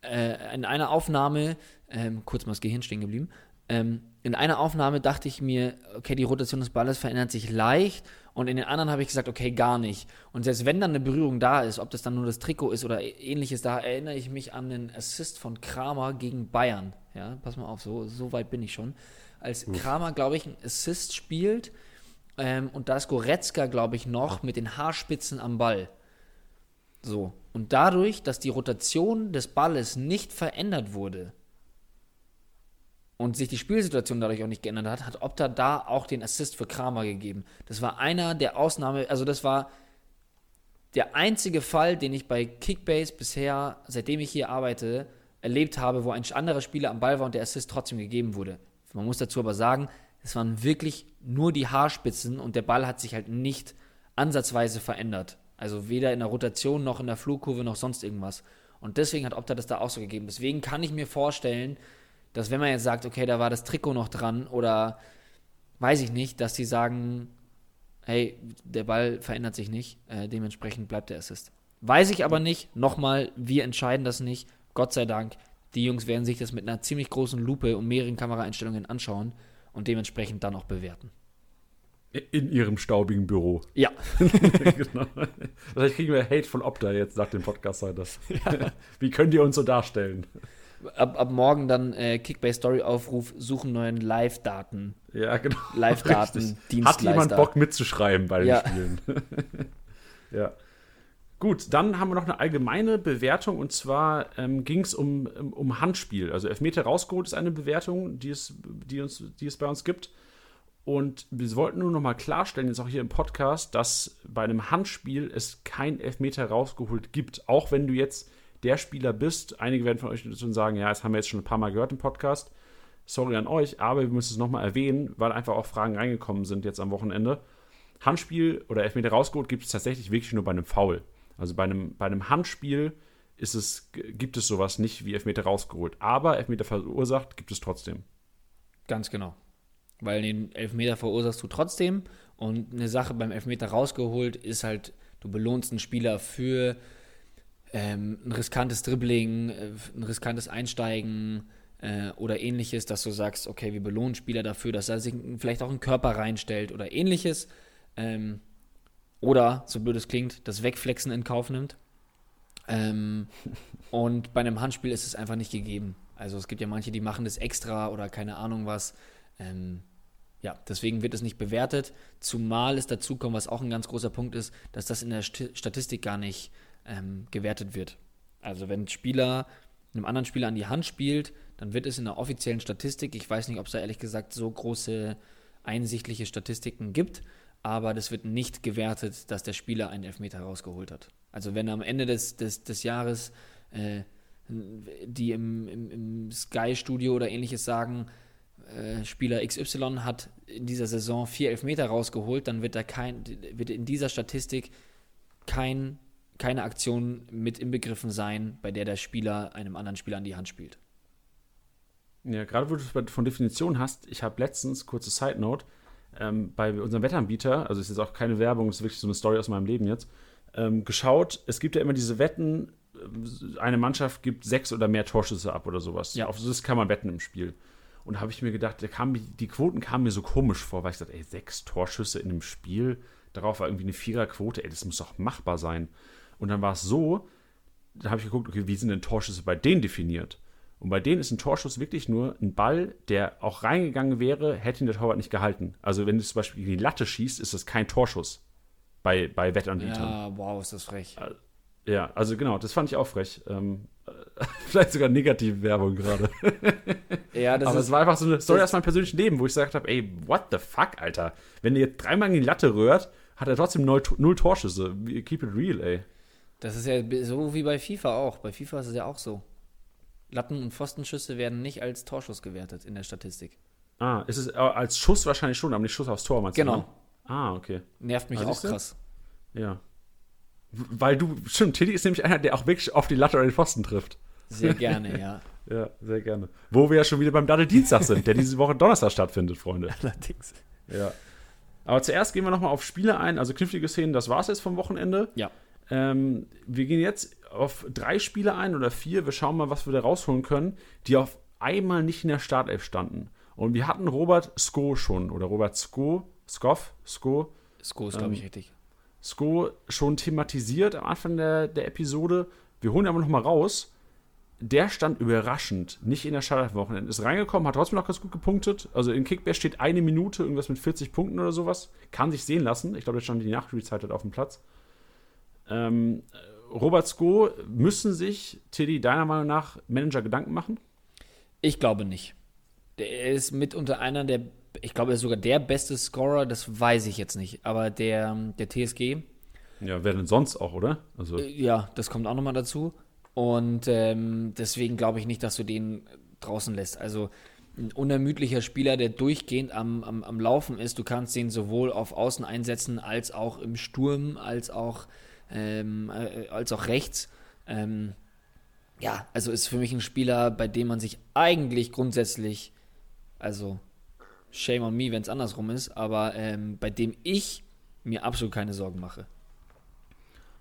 äh, in einer Aufnahme, ähm, kurz mal das Gehirn stehen geblieben, ähm, in einer Aufnahme dachte ich mir, okay, die Rotation des Balles verändert sich leicht und in den anderen habe ich gesagt, okay, gar nicht. Und selbst wenn dann eine Berührung da ist, ob das dann nur das Trikot ist oder ähnliches, da erinnere ich mich an den Assist von Kramer gegen Bayern. Ja, pass mal auf, so, so weit bin ich schon. Als Kramer, glaube ich, einen Assist spielt ähm, und da ist Goretzka, glaube ich, noch mit den Haarspitzen am Ball. So. Und dadurch, dass die Rotation des Balles nicht verändert wurde, und sich die Spielsituation dadurch auch nicht geändert hat, hat Opta da auch den Assist für Kramer gegeben. Das war einer der Ausnahme, also das war der einzige Fall, den ich bei Kickbase bisher, seitdem ich hier arbeite, erlebt habe, wo ein anderer Spieler am Ball war und der Assist trotzdem gegeben wurde. Man muss dazu aber sagen, es waren wirklich nur die Haarspitzen und der Ball hat sich halt nicht ansatzweise verändert. Also weder in der Rotation noch in der Flugkurve noch sonst irgendwas. Und deswegen hat Opta das da auch so gegeben. Deswegen kann ich mir vorstellen, dass wenn man jetzt sagt, okay, da war das Trikot noch dran oder weiß ich nicht, dass die sagen, hey, der Ball verändert sich nicht, äh, dementsprechend bleibt der Assist. Weiß ich aber nicht, nochmal, wir entscheiden das nicht, Gott sei Dank. Die Jungs werden sich das mit einer ziemlich großen Lupe und mehreren Kameraeinstellungen anschauen und dementsprechend dann auch bewerten. In ihrem staubigen Büro. Ja. (laughs) genau. Vielleicht kriegen wir Hate von Opta jetzt nach dem Podcast heute. Ja. Wie könnt ihr uns so darstellen? Ab, ab morgen dann äh, Kickbase Story Aufruf, suchen neuen Live-Daten. Ja, genau. Live-Daten, Hat jemand Bock mitzuschreiben bei den ja. Spielen? (laughs) ja. Gut, dann haben wir noch eine allgemeine Bewertung und zwar ähm, ging es um, um Handspiel. Also Elfmeter rausgeholt ist eine Bewertung, die es, die, uns, die es bei uns gibt. Und wir wollten nur noch mal klarstellen, jetzt auch hier im Podcast, dass bei einem Handspiel es kein Elfmeter rausgeholt gibt. Auch wenn du jetzt der Spieler bist. Einige werden von euch schon sagen, ja, das haben wir jetzt schon ein paar Mal gehört im Podcast. Sorry an euch, aber wir müssen es nochmal erwähnen, weil einfach auch Fragen reingekommen sind jetzt am Wochenende. Handspiel oder Elfmeter rausgeholt gibt es tatsächlich wirklich nur bei einem Foul. Also bei einem, bei einem Handspiel ist es, gibt es sowas nicht wie Elfmeter rausgeholt. Aber Elfmeter verursacht gibt es trotzdem. Ganz genau. Weil den Elfmeter verursachst du trotzdem. Und eine Sache beim Elfmeter rausgeholt ist halt, du belohnst einen Spieler für ähm, ein riskantes Dribbling, äh, ein riskantes Einsteigen äh, oder ähnliches, dass du sagst, okay, wir belohnen Spieler dafür, dass er sich vielleicht auch einen Körper reinstellt oder ähnliches. Ähm, oder, so blöd es klingt, das Wegflexen in Kauf nimmt. Ähm, (laughs) und bei einem Handspiel ist es einfach nicht gegeben. Also es gibt ja manche, die machen das extra oder keine Ahnung was. Ähm, ja, deswegen wird es nicht bewertet, zumal es dazu kommt, was auch ein ganz großer Punkt ist, dass das in der Statistik gar nicht ähm, gewertet wird. Also wenn ein Spieler einem anderen Spieler an die Hand spielt, dann wird es in der offiziellen Statistik, ich weiß nicht, ob es da ehrlich gesagt so große einsichtliche Statistiken gibt, aber das wird nicht gewertet, dass der Spieler einen Elfmeter rausgeholt hat. Also wenn am Ende des, des, des Jahres äh, die im, im, im Sky-Studio oder ähnliches sagen, äh, Spieler XY hat in dieser Saison vier Elfmeter rausgeholt, dann wird da kein, wird in dieser Statistik kein keine Aktion mit inbegriffen sein, bei der der Spieler einem anderen Spieler an die Hand spielt. Ja, gerade wo du es von Definition hast, ich habe letztens, kurze Side Note, ähm, bei unserem Wettanbieter, also es ist jetzt auch keine Werbung, es ist wirklich so eine Story aus meinem Leben jetzt, ähm, geschaut, es gibt ja immer diese Wetten, äh, eine Mannschaft gibt sechs oder mehr Torschüsse ab oder sowas. Ja. Auf das kann man wetten im Spiel. Und da habe ich mir gedacht, kam, die Quoten kamen mir so komisch vor, weil ich dachte, ey, sechs Torschüsse in einem Spiel, darauf war irgendwie eine Viererquote, ey, das muss doch machbar sein. Und dann war es so, da habe ich geguckt, okay, wie sind denn Torschüsse bei denen definiert? Und bei denen ist ein Torschuss wirklich nur ein Ball, der auch reingegangen wäre, hätte ihn der Torwart nicht gehalten. Also wenn du zum Beispiel in die Latte schießt, ist das kein Torschuss bei, bei Wettanbietern. Ja, wow, ist das frech. Ja, also genau, das fand ich auch frech. Ähm, (laughs) vielleicht sogar negative Werbung gerade. (laughs) Ja, das Aber ist es war einfach so eine Story aus meinem persönlichen Leben, wo ich gesagt habe, ey, what the fuck, Alter? Wenn ihr jetzt dreimal in die Latte rührt, hat er trotzdem null, null Torschüsse. Keep it real, ey. Das ist ja so wie bei FIFA auch. Bei FIFA ist es ja auch so. Latten- und Pfostenschüsse werden nicht als Torschuss gewertet in der Statistik. Ah, ist es äh, als Schuss wahrscheinlich schon, aber nicht Schuss aufs Tor, meinst du? Genau. ne? Ah, okay. Nervt mich Ah, auch krass. Ja. Weil du, stimmt, Tilly ist nämlich einer, der auch wirklich auf die Latte oder den Pfosten trifft. Sehr (laughs) gerne, ja. Ja, sehr gerne. Wo wir ja schon wieder beim Daddel Dienstag sind, der diese Woche Donnerstag stattfindet, Freunde. (laughs) Allerdings. Ja. Aber zuerst gehen wir nochmal auf Spiele ein, also knifflige Szenen, das war es jetzt vom Wochenende. Ja. Ähm, wir gehen jetzt auf drei Spiele ein oder vier. Wir schauen mal, was wir da rausholen können, die auf einmal nicht in der Startelf standen. Und wir hatten Robert Sko schon, oder Robert Sko, Skoff, Sko, Sko ist, glaube ich, richtig. Sko schon thematisiert am Anfang der, der Episode. Wir holen ihn aber nochmal raus. Der stand überraschend nicht in der Startelf am Wochenende. Ist reingekommen, hat trotzdem noch ganz gut gepunktet. Also in Kickback steht eine Minute, irgendwas mit 40 Punkten oder sowas. Kann sich sehen lassen. Ich glaube, jetzt stand die Nachspielzeit halt auf dem Platz. Ähm, Robert Sko, müssen sich, Tilly, deiner Meinung nach Manager Gedanken machen? Ich glaube nicht. Der ist mitunter einer der, ich glaube, er ist sogar der beste Scorer, das weiß ich jetzt nicht. Aber der, der TSG, Ja, wer denn sonst auch, oder? Also, äh, ja, das kommt auch nochmal dazu. Und ähm, deswegen glaube ich nicht, dass du den draußen lässt. Also ein unermüdlicher Spieler, der durchgehend am, am, am Laufen ist. Du kannst den sowohl auf Außen einsetzen, als auch im Sturm, als auch, ähm, äh, als auch rechts. Ähm, ja, also ist für mich ein Spieler, bei dem man sich eigentlich grundsätzlich, also shame on me, wenn es andersrum ist, aber ähm, bei dem ich mir absolut keine Sorgen mache.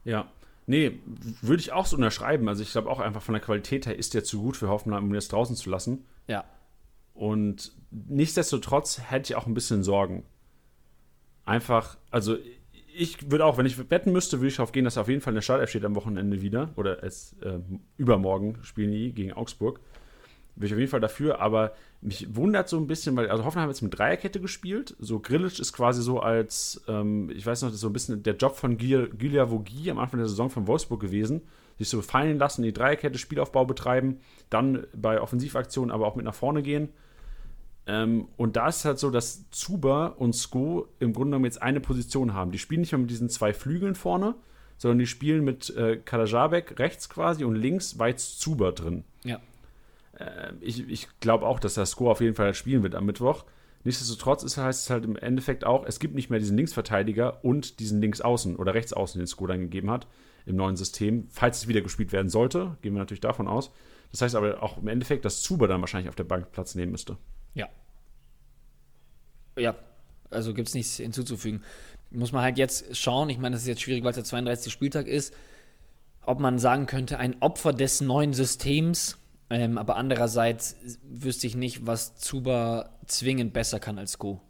Ja, nee, würde ich auch so unterschreiben. Also ich glaube auch einfach von der Qualität her ist der zu gut für Hoffenheim, um ihn jetzt draußen zu lassen. Ja, Und nichtsdestotrotz hätte ich auch ein bisschen Sorgen. Einfach, also ich würde auch, wenn ich wetten müsste, würde ich darauf gehen, dass er auf jeden Fall in der Startelf steht am Wochenende wieder. Oder es äh, übermorgen spielen die gegen Augsburg. Bin ich auf jeden Fall dafür, aber mich wundert so ein bisschen, weil, also Hoffenheim hat jetzt mit Dreierkette gespielt. So Grillitsch ist quasi so als, ähm, ich weiß noch, das ist so ein bisschen der Job von Gylia Vogie am Anfang der Saison von Wolfsburg gewesen. Sich so fallen lassen, die Dreierkette Spielaufbau betreiben, dann bei Offensivaktionen aber auch mit nach vorne gehen. Ähm, und da ist es halt so, dass Zuber und Sko im Grunde genommen jetzt eine Position haben. Die spielen nicht mehr mit diesen zwei Flügeln vorne, sondern die spielen mit äh, Kadajabek rechts quasi und links jetzt Zuber drin. ja. Ich, ich glaube auch, dass der Sko auf jeden Fall spielen wird am Mittwoch. Nichtsdestotrotz ist, heißt es halt im Endeffekt auch, es gibt nicht mehr diesen Linksverteidiger und diesen Linksaußen oder Rechtsaußen, den Sko dann gegeben hat im neuen System. Falls es wieder gespielt werden sollte, gehen wir natürlich davon aus. Das heißt aber auch im Endeffekt, dass Zuber dann wahrscheinlich auf der Bank Platz nehmen müsste. Ja. Ja, also gibt es nichts hinzuzufügen. Muss man halt jetzt schauen, ich meine, das ist jetzt schwierig, weil es der 32. Spieltag ist, ob man sagen könnte, ein Opfer des neuen Systems, ähm, aber andererseits wüsste ich nicht, was Zuba zwingend besser kann als Go.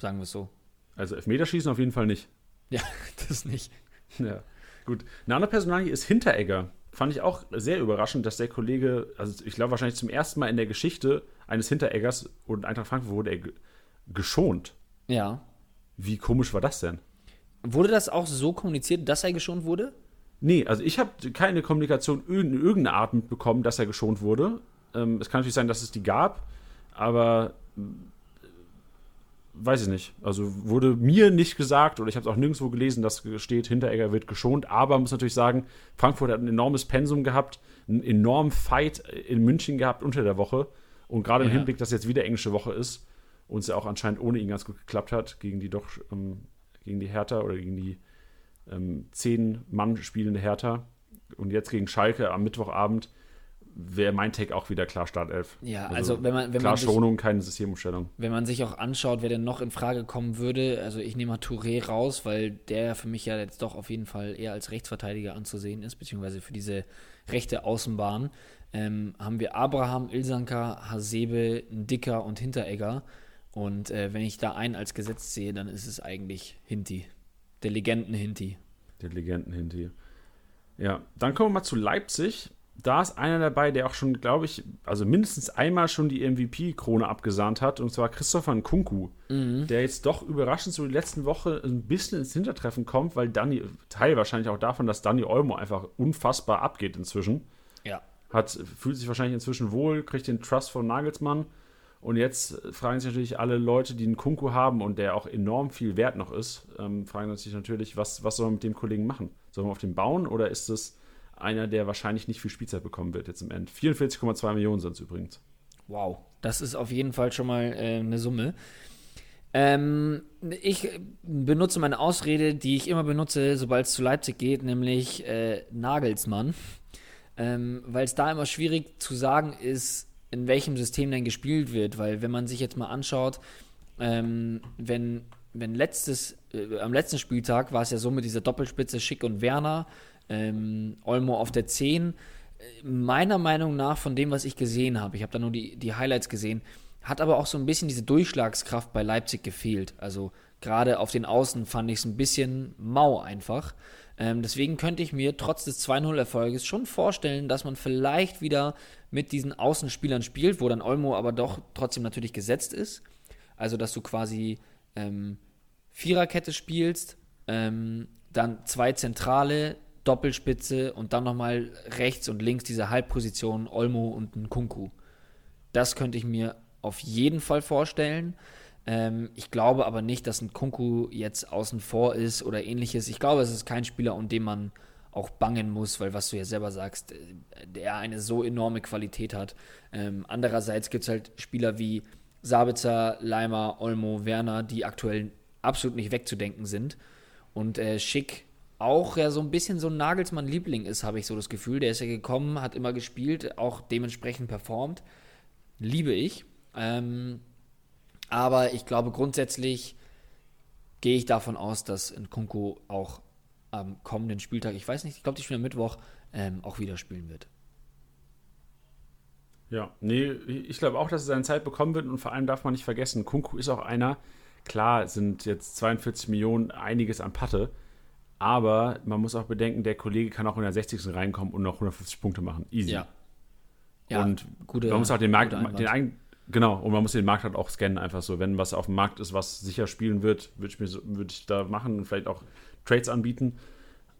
Sagen wir es so. Also Elfmeterschießen auf jeden Fall nicht. Ja, (laughs) das nicht. Ja, gut. Eine andere Personalie ist Hinteregger. Fand ich auch sehr überraschend, dass der Kollege, also ich glaube wahrscheinlich zum ersten Mal in der Geschichte eines Hintereggers und Eintracht Frankfurt wurde er ge- geschont. Ja. Wie komisch war das denn? Wurde das auch so kommuniziert, dass er geschont wurde? Nee, also ich habe keine Kommunikation in irgendeiner Art mitbekommen, dass er geschont wurde. Ähm, es kann natürlich sein, dass es die gab, aber weiß ich nicht. Also wurde mir nicht gesagt oder ich habe es auch nirgendwo gelesen, dass steht, Hinteregger wird geschont. Aber man muss natürlich sagen, Frankfurt hat ein enormes Pensum gehabt, einen enormen Fight in München gehabt unter der Woche. Und gerade im Ja. Hinblick, dass jetzt wieder englische Woche ist und es ja auch anscheinend ohne ihn ganz gut geklappt hat, gegen die doch, ähm, gegen die Hertha oder gegen die ähm, zehn Mann spielende Hertha und jetzt gegen Schalke am Mittwochabend wäre mein Take auch wieder klar Startelf. Ja, also, wenn man, wenn klar man sich, Schonung, keine Systemumstellung. Wenn man sich auch anschaut, wer denn noch in Frage kommen würde, also ich nehme mal Touré raus, weil der für mich ja jetzt doch auf jeden Fall eher als Rechtsverteidiger anzusehen ist, beziehungsweise für diese rechte Außenbahn, ähm, haben wir Abraham, Ilsanka, Hasebe, Dicker und Hinteregger. Und äh, wenn ich da einen als gesetzt sehe, dann ist es eigentlich Hinti. Der Legenden-Hinti. Der Legenden-Hinti. Ja, dann kommen wir mal zu Leipzig. Da ist einer dabei, der auch schon, glaube ich, also mindestens einmal schon die MVP-Krone abgesahnt hat, und zwar Christopher Nkunku, mhm. der jetzt doch überraschend so die letzten Woche ein bisschen ins Hintertreffen kommt, weil Danny, Teil wahrscheinlich auch davon, dass Danny Olmo einfach unfassbar abgeht inzwischen. Ja. Hat, fühlt sich wahrscheinlich inzwischen wohl, kriegt den Trust von Nagelsmann. Und jetzt fragen sich natürlich alle Leute, die einen Kunku haben und der auch enorm viel wert noch ist, ähm, fragen sich natürlich, was, was soll man mit dem Kollegen machen? Soll man auf den bauen oder ist es einer, der wahrscheinlich nicht viel Spielzeit bekommen wird jetzt im End? 44,2 Millionen sind es übrigens. Wow, das ist auf jeden Fall schon mal äh, eine Summe. Ähm, ich benutze meine Ausrede, die ich immer benutze, sobald es zu Leipzig geht, nämlich äh, Nagelsmann. Ähm, Weil es da immer schwierig zu sagen ist, in welchem System denn gespielt wird. Weil wenn man sich jetzt mal anschaut, ähm, wenn, wenn letztes, äh, am letzten Spieltag war es ja so mit dieser Doppelspitze Schick und Werner, ähm, Olmo auf der 10. Meiner Meinung nach, von dem, was ich gesehen habe, ich habe da nur die, die Highlights gesehen, hat aber auch so ein bisschen diese Durchschlagskraft bei Leipzig gefehlt. Also gerade auf den Außen fand ich es ein bisschen mau einfach. Ähm, deswegen könnte ich mir trotz des 2-0-Erfolges schon vorstellen, dass man vielleicht wieder mit diesen Außenspielern spielt, wo dann Olmo aber doch trotzdem natürlich gesetzt ist. Also, dass du quasi ähm, Viererkette spielst, ähm, dann zwei Zentrale, Doppelspitze und dann nochmal rechts und links diese Halbposition Olmo und ein Kunku. Das könnte ich mir auf jeden Fall vorstellen. Ähm, ich glaube aber nicht, dass ein Kunku jetzt außen vor ist oder ähnliches. Ich glaube, es ist kein Spieler, um den man auch bangen muss, weil was du ja selber sagst, äh, der eine so enorme Qualität hat. Ähm, andererseits gibt es halt Spieler wie Sabitzer, Leimer, Olmo, Werner, die aktuell absolut nicht wegzudenken sind. Und äh, Schick auch ja so ein bisschen so ein Nagelsmann-Liebling ist, habe ich so das Gefühl. Der ist ja gekommen, hat immer gespielt, auch dementsprechend performt. Liebe ich. Ähm, aber ich glaube, grundsätzlich gehe ich davon aus, dass Nkunku auch am kommenden Spieltag, ich weiß nicht, ich glaube, die spielen am Mittwoch, ähm, auch wieder spielen wird. Ja, nee, ich glaube auch, dass er seine Zeit bekommen wird und vor allem darf man nicht vergessen, Kunku ist auch einer, klar sind jetzt 42 Millionen einiges an Patte, aber man muss auch bedenken, der Kollege kann auch in der 60. reinkommen und noch 150 Punkte machen. Easy. Ja. ja und gute, man muss auch den Markt, den Genau, und man muss den Markt halt auch scannen, einfach so. Wenn was auf dem Markt ist, was sicher spielen wird, würde ich, mir so, würd ich da machen und vielleicht auch Trades anbieten.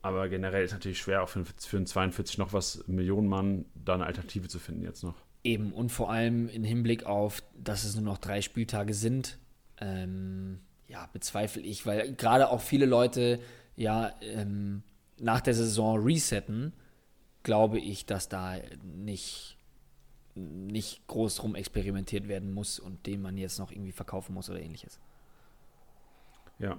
Aber generell ist es natürlich schwer, auch für, für einen 42 noch was Millionen Mann da eine Alternative zu finden jetzt noch. Eben, und vor allem im Hinblick auf, dass es nur noch drei Spieltage sind, ähm, ja, bezweifle ich, weil gerade auch viele Leute ja ähm, nach der Saison resetten, glaube ich, dass da nicht nicht groß rum experimentiert werden muss und den man jetzt noch irgendwie verkaufen muss oder ähnliches. Ja.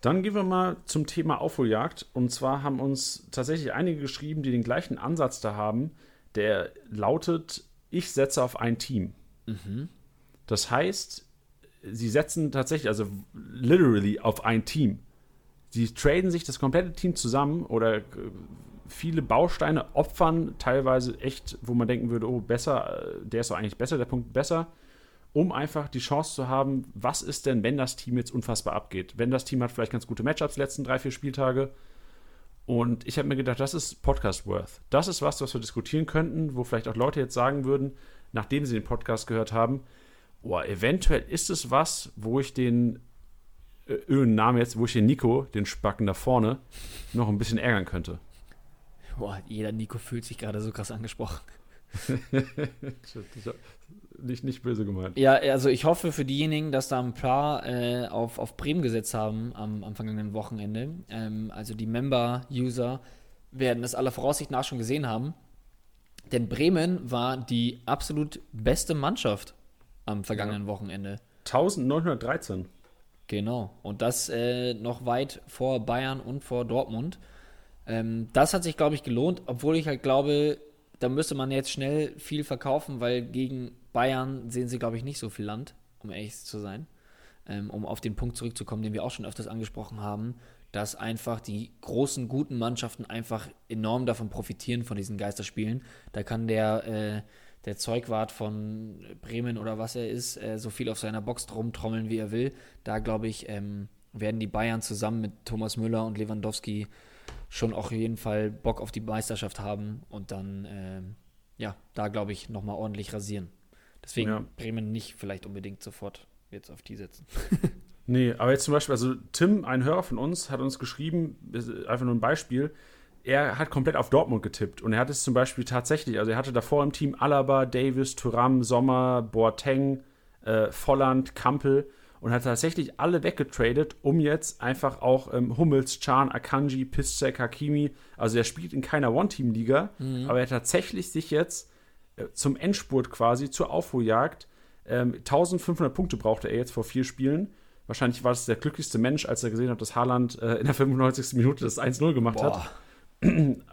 Dann gehen wir mal zum Thema Aufholjagd. Und zwar haben uns tatsächlich einige geschrieben, die den gleichen Ansatz da haben. Der lautet: Ich setze auf ein Team. Mhm. Das heißt, sie setzen tatsächlich, also literally auf ein Team. Sie traden sich das komplette Team zusammen oder viele Bausteine opfern, teilweise echt, wo man denken würde, oh, besser, äh, der ist doch eigentlich besser, der Punkt besser, um einfach die Chance zu haben, was ist denn, wenn das Team jetzt unfassbar abgeht? Wenn das Team hat vielleicht ganz gute Matchups letzten drei, vier Spieltage. Und ich habe mir gedacht, das ist Podcast worth. Das ist was, was wir diskutieren könnten, wo vielleicht auch Leute jetzt sagen würden, nachdem sie den Podcast gehört haben, oh, eventuell ist es was, wo ich den äh, Namen jetzt, wo ich den Nico, den Spacken da vorne, noch ein bisschen ärgern könnte. Boah, jeder Nico fühlt sich gerade so krass angesprochen. (laughs) nicht, nicht böse gemeint. Ja, also ich hoffe für diejenigen, dass da ein paar äh, auf, auf Bremen gesetzt haben am, am vergangenen Wochenende. Ähm, also die Member-User werden das aller Voraussicht nach schon gesehen haben. Denn Bremen war die absolut beste Mannschaft am vergangenen ja. Wochenende. 1913. Genau. Und das äh, noch weit vor Bayern und vor Dortmund. Ähm, das hat sich, glaube ich, gelohnt, obwohl ich halt glaube, da müsste man jetzt schnell viel verkaufen, weil gegen Bayern sehen sie, glaube ich, nicht so viel Land, um ehrlich zu sein. Ähm, um auf den Punkt zurückzukommen, den wir auch schon öfters angesprochen haben, dass einfach die großen, guten Mannschaften einfach enorm davon profitieren, von diesen Geisterspielen. Da kann der, äh, der Zeugwart von Bremen oder was er ist, äh, so viel auf seiner Box drum trommeln, wie er will. Da, glaube ich, ähm, werden die Bayern zusammen mit Thomas Müller und Lewandowski schon auch auf jeden Fall Bock auf die Meisterschaft haben und dann, ähm, ja, da glaube ich, nochmal ordentlich rasieren. Deswegen Ja. Bremen nicht vielleicht unbedingt sofort jetzt auf die setzen. (laughs) Nee, aber jetzt zum Beispiel, also Tim, ein Hörer von uns, hat uns geschrieben, einfach nur ein Beispiel, er hat komplett auf Dortmund getippt und er hat es zum Beispiel tatsächlich, also er hatte davor im Team Alaba, Davis, Thuram, Sommer, Boateng, äh, Volland, Kampel und hat tatsächlich alle weggetradet, um jetzt einfach auch ähm, Hummels, Chan, Akanji, Piszczek, Hakimi, also er spielt in keiner One-Team-Liga, aber er hat tatsächlich sich jetzt äh, zum Endspurt quasi, zur Aufholjagd, ähm, 1500 Punkte brauchte er jetzt vor vier Spielen. Wahrscheinlich war es der glücklichste Mensch, als er gesehen hat, dass Haaland äh, in der 95. Minute das 1-0 gemacht hat.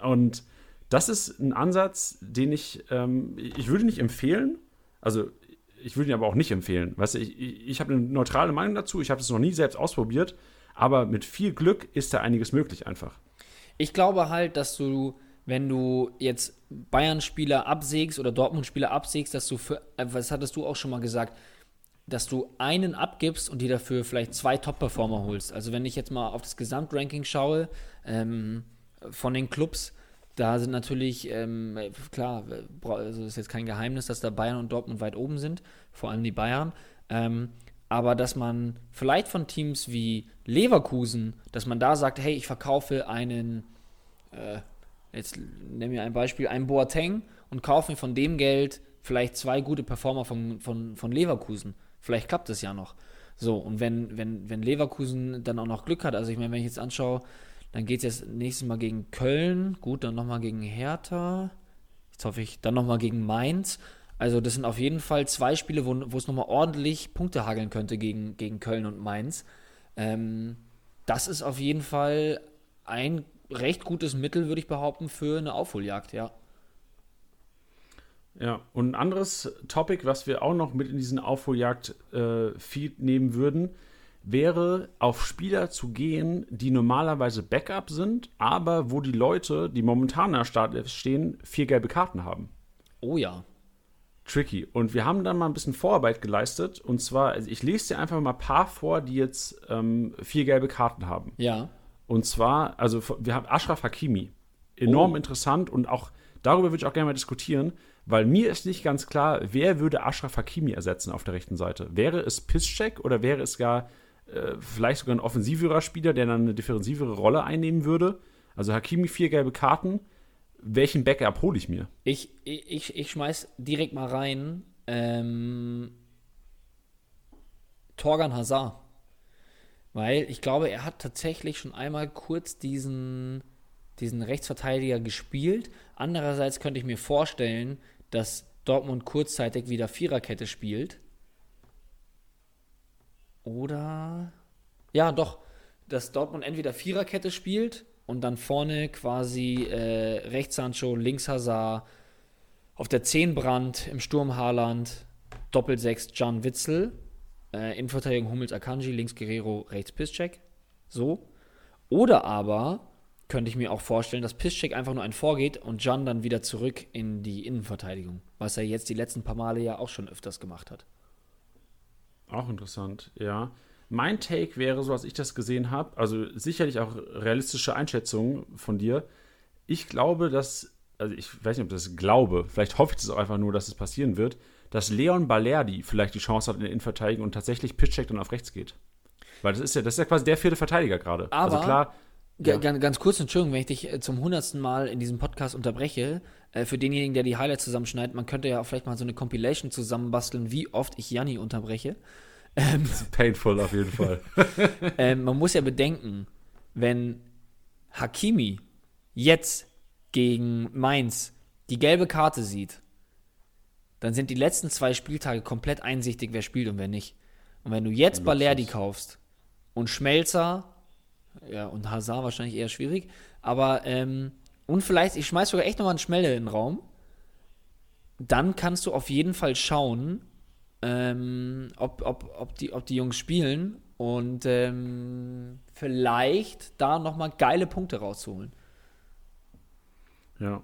Und das ist ein Ansatz, den ich, ähm, ich würde nicht empfehlen. Also, ich würde ihn aber auch nicht empfehlen. Weißt du, ich, ich, habe eine neutrale Meinung dazu. Ich habe das noch nie selbst ausprobiert. Aber mit viel Glück ist da einiges möglich einfach. Ich glaube halt, dass du, wenn du jetzt Bayern-Spieler absägst oder Dortmund-Spieler absägst, dass du für, äh, was hattest du auch schon mal gesagt, dass du einen abgibst und dir dafür vielleicht zwei Top-Performer holst. Also wenn ich jetzt mal auf das Gesamtranking schaue, ähm, von den Clubs, da sind natürlich, ähm, klar, also ist jetzt kein Geheimnis, dass da Bayern und Dortmund weit oben sind, vor allem die Bayern. Ähm, aber dass man vielleicht von Teams wie Leverkusen, dass man da sagt, hey, ich verkaufe einen, äh, jetzt nimm mir ein Beispiel, einen Boateng und kaufe mir von dem Geld vielleicht zwei gute Performer von, von, von Leverkusen. Vielleicht klappt das ja noch. So, und wenn, wenn, wenn Leverkusen dann auch noch Glück hat, also ich meine, wenn ich jetzt anschaue, dann geht es jetzt nächstes Mal gegen Köln, gut, dann nochmal gegen Hertha, jetzt hoffe ich, dann nochmal gegen Mainz. Also das sind auf jeden Fall zwei Spiele, wo, es nochmal ordentlich Punkte hageln könnte gegen, gegen Köln und Mainz. Ähm, das ist auf jeden Fall ein recht gutes Mittel, würde ich behaupten, für eine Aufholjagd, ja. Ja, und ein anderes Topic, was wir auch noch mit in diesen Aufholjagd-Feed nehmen würden, wäre, auf Spieler zu gehen, die normalerweise Backup sind, aber wo die Leute, die momentan in der Startelf stehen, vier gelbe Karten haben. Oh ja. Tricky. Und wir haben dann mal ein bisschen Vorarbeit geleistet. Und zwar, also ich lese dir einfach mal ein paar vor, die jetzt ähm, vier gelbe Karten haben. Ja. Und zwar, also wir haben Ashraf Hakimi. Enorm Oh. interessant und auch darüber würde ich auch gerne mal diskutieren, weil mir ist nicht ganz klar, wer würde Ashraf Hakimi ersetzen auf der rechten Seite? Wäre es Piszczek oder wäre es gar äh, vielleicht sogar ein offensiverer Spieler, der dann eine differenzivere Rolle einnehmen würde? Also Hakimi vier gelbe Karten. Welchen Backup hole ich mir? Ich, ich, ich schmeiß direkt mal rein. Ähm, Torgan Hazard. Weil ich glaube, er hat tatsächlich schon einmal kurz diesen, diesen Rechtsverteidiger gespielt. Andererseits könnte ich mir vorstellen, dass Dortmund kurzzeitig wieder Viererkette spielt. Oder. Ja, doch. Dass Dortmund entweder Viererkette spielt und dann vorne quasi äh, rechts Sancho, links Hazard, auf der 10 Brand, im Sturm Haaland, Doppelsechs Can Witzel, äh, Innenverteidigung Hummels Akanji, links Guerrero, rechts Piszczek. So. Oder aber könnte ich mir auch vorstellen, dass Piszczek einfach nur ein vorgeht und Can dann wieder zurück in die Innenverteidigung. Was er jetzt die letzten paar Male ja auch schon öfters gemacht hat. Auch interessant, ja. Mein Take wäre, so als ich das gesehen habe, also sicherlich auch realistische Einschätzungen von dir. Ich glaube, dass, also ich weiß nicht, ob das glaube, vielleicht hoffe ich das auch einfach nur, dass es passieren wird, dass Leon Balerdi vielleicht die Chance hat in der Innenverteidigung und tatsächlich Pitcheck dann auf rechts geht. Weil das ist ja, das ist ja quasi der vierte Verteidiger gerade. Also Aber- klar, Ga- Ja. Ganz, ganz kurz, Entschuldigung, wenn ich dich äh, zum hundertsten Mal in diesem Podcast unterbreche. Äh, für denjenigen, der die Highlights zusammenschneidet, man könnte ja auch vielleicht mal so eine Compilation zusammenbasteln, wie oft ich Janni unterbreche. painful auf jeden Fall. (laughs) ähm, man muss ja bedenken, wenn Hakimi jetzt gegen Mainz die gelbe Karte sieht, dann sind die letzten zwei Spieltage komplett einsichtig, wer spielt und wer nicht. Und wenn du jetzt. Balerdi kaufst und Schmelzer, ja, und Hazard wahrscheinlich eher schwierig, aber, ähm, und vielleicht, ich schmeiß sogar echt nochmal einen Schmelle in den Raum, dann kannst du auf jeden Fall schauen, ähm, ob, ob, ob, die, ob die Jungs spielen und ähm, vielleicht da nochmal geile Punkte rausholen. ja.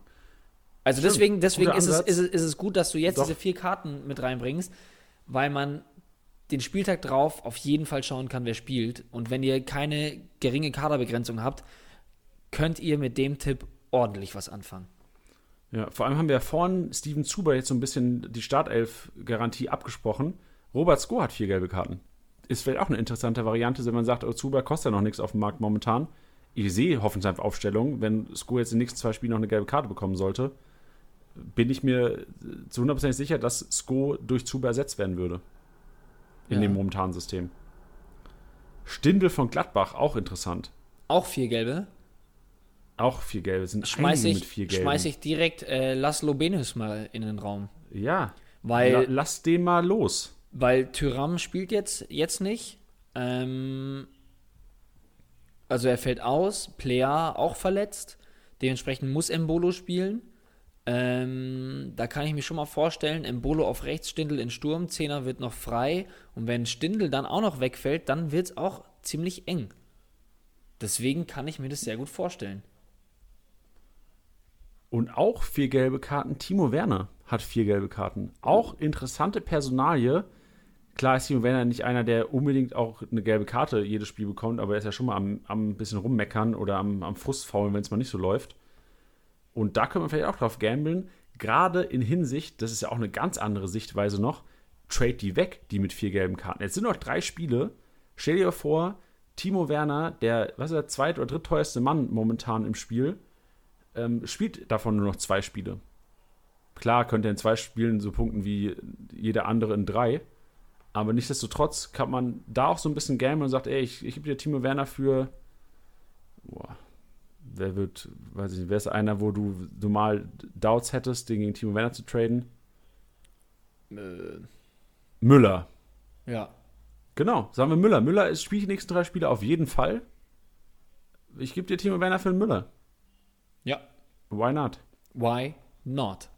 Also Stimmt. deswegen, deswegen ist es, ist, es, ist es gut, dass du jetzt Doch. diese vier Karten mit reinbringst, weil man den Spieltag drauf auf jeden Fall schauen kann, wer spielt. Und wenn ihr keine geringe Kaderbegrenzung habt, könnt ihr mit dem Tipp ordentlich was anfangen. Ja, vor allem haben wir ja vorhin Steven Zuber jetzt so ein bisschen die Startelf-Garantie abgesprochen. Robert Sko hat vier gelbe Karten. Ist vielleicht auch eine interessante Variante, wenn man sagt, oh, Zuber kostet ja noch nichts auf dem Markt momentan. Ich sehe Hoffenheim-Aufstellung, wenn Sko jetzt in den nächsten zwei Spielen noch eine gelbe Karte bekommen sollte, bin ich mir zu 100% sicher, dass Sko durch Zuber ersetzt werden würde. In Ja. dem momentanen System. Stindel von Gladbach, auch interessant. Auch vier gelbe. Auch vier gelbe, sind Schmeiß ich, mit vier gelben. schmeiß ich direkt äh, Laszlo Benus mal in den Raum. Ja, Weil La lass den mal los. Weil Tyram spielt jetzt, jetzt nicht. Ähm, also er fällt aus. Plea auch verletzt. Dementsprechend muss Embolo spielen. Ähm, da kann ich mir schon mal vorstellen, Embolo auf rechts, Stindel in Sturm, Zehner wird noch frei. Und wenn Stindel dann auch noch wegfällt, dann wird es auch ziemlich eng. Deswegen kann ich mir das sehr gut vorstellen. Und auch vier gelbe Karten. Timo Werner hat vier gelbe Karten. Auch interessante Personalie. Klar ist Timo Werner nicht einer, der unbedingt auch eine gelbe Karte jedes Spiel bekommt, aber er ist ja schon mal am, am bisschen rummeckern oder am, am Frust faulen, wenn es mal nicht so läuft. Und da können wir vielleicht auch drauf gambeln. Gerade in Hinsicht, das ist ja auch eine ganz andere Sichtweise noch, trade die weg, die mit vier gelben Karten. Jetzt sind noch drei Spiele. Stell dir vor, Timo Werner, der, was ist der zweit- oder drittteuerste Mann momentan im Spiel, ähm, spielt davon nur noch zwei Spiele. Klar könnte er in zwei Spielen so punkten wie jeder andere in drei. Aber nichtsdestotrotz kann man da auch so ein bisschen gamblen und sagt, ey, ich, ich gebe dir Timo Werner für. Boah, wer wird, weiß ich nicht, wer ist einer, wo du normal Doubts hättest, den gegen Timo Werner zu traden? Müller. ja. Genau, sagen wir Müller. Müller ist, spielt die nächsten drei Spiele auf jeden Fall. Ich gebe dir Timo Werner für den Müller. Ja. Why not? Why not?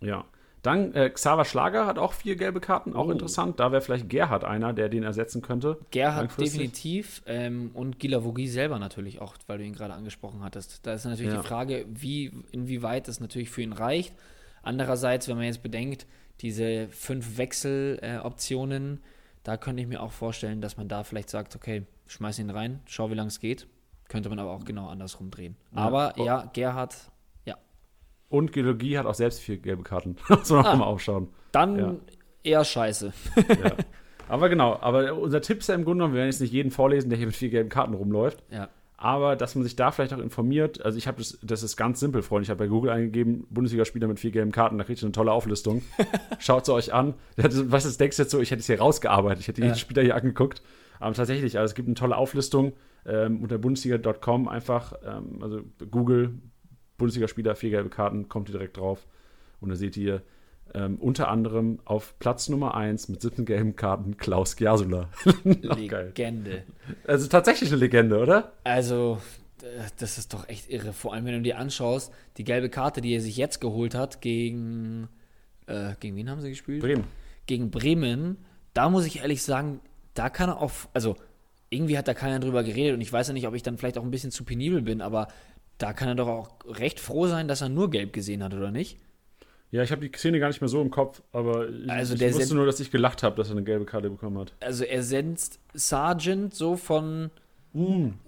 Ja. Dann äh, Xaver Schlager hat auch vier gelbe Karten, auch Oh. interessant. Da wäre vielleicht Gerhard einer, der den ersetzen könnte. Gerhard definitiv ähm, und Gilavogi selber natürlich auch, weil du ihn gerade angesprochen hattest. Da ist natürlich Ja. die Frage, wie, inwieweit das natürlich für ihn reicht. Andererseits, wenn man jetzt bedenkt, diese fünf Wechseloptionen, äh, da könnte ich mir auch vorstellen, dass man da vielleicht sagt, okay, schmeiß ihn rein, schau, wie lange es geht. Könnte man aber auch genau andersrum drehen. Ja. Aber Oh. ja, Gerhard. Und Geologie hat auch selbst vier gelbe Karten. (laughs) Muss man auch Ah. mal aufschauen. Dann Ja. eher scheiße. Ja. Aber genau, aber unser Tipp ist ja im Grunde genommen, wir werden jetzt nicht jeden vorlesen, der hier mit vier gelben Karten rumläuft. Ja. Aber dass man sich da vielleicht auch informiert, also ich habe das, das ist ganz simpel, Freunde. Ich habe bei Google eingegeben, Bundesligaspieler mit vier gelben Karten, da kriegt ihr eine tolle Auflistung. (laughs) Schaut sie euch an. Was ist, denkst du jetzt so, ich hätte es hier rausgearbeitet, ich hätte Ja. jeden Spieler hier angeguckt. Aber tatsächlich, also es gibt eine tolle Auflistung ähm, unter bundesliga.com einfach, ähm, also Google, Bundesligaspieler, vier gelbe Karten, kommt ihr direkt drauf. Und da seht ihr ähm, unter anderem auf Platz Nummer 1 mit 17 gelben Karten Klaus Giasula. (laughs) Legende. Also tatsächlich eine Legende, oder? Also, das ist doch echt irre. Vor allem, wenn du dir anschaust, die gelbe Karte, die er sich jetzt geholt hat gegen. Äh, gegen wen haben sie gespielt? Bremen. Gegen Bremen. Da muss ich ehrlich sagen, da kann er auch. Also, irgendwie hat da keiner drüber geredet und ich weiß ja nicht, ob ich dann vielleicht auch ein bisschen zu penibel bin, aber da kann er doch auch recht froh sein, dass er nur gelb gesehen hat, oder nicht? Ja, ich habe die Szene gar nicht mehr so im Kopf, aber ich, Also ich wusste nur, dass ich gelacht habe, dass er eine gelbe Karte bekommen hat. Also, er senzt Sargent so von.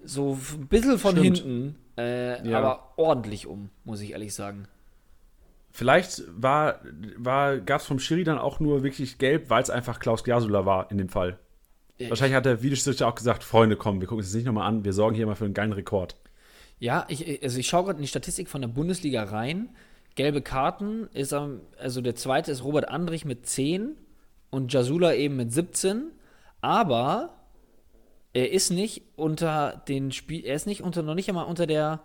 So ein bisschen von Mm. Stimmt. hinten, äh, Ja. aber ordentlich um, muss ich ehrlich sagen. Vielleicht war, war, gab es vom Schiri dann auch nur wirklich gelb, weil es einfach Klaus Giasula war in dem Fall. Ja, Wahrscheinlich hat der Videoschiedsrichter auch gesagt, Freunde, komm, wir gucken uns das nicht nochmal an, wir sorgen hier mal für einen geilen Rekord. Ja, ich, also ich schaue gerade in die Statistik von der Bundesliga rein. Gelbe Karten ist am, also der zweite ist Robert Andrich mit 10 und Jasula eben mit 17. Aber er ist nicht unter den Spiel, er ist nicht unter, noch nicht einmal unter der,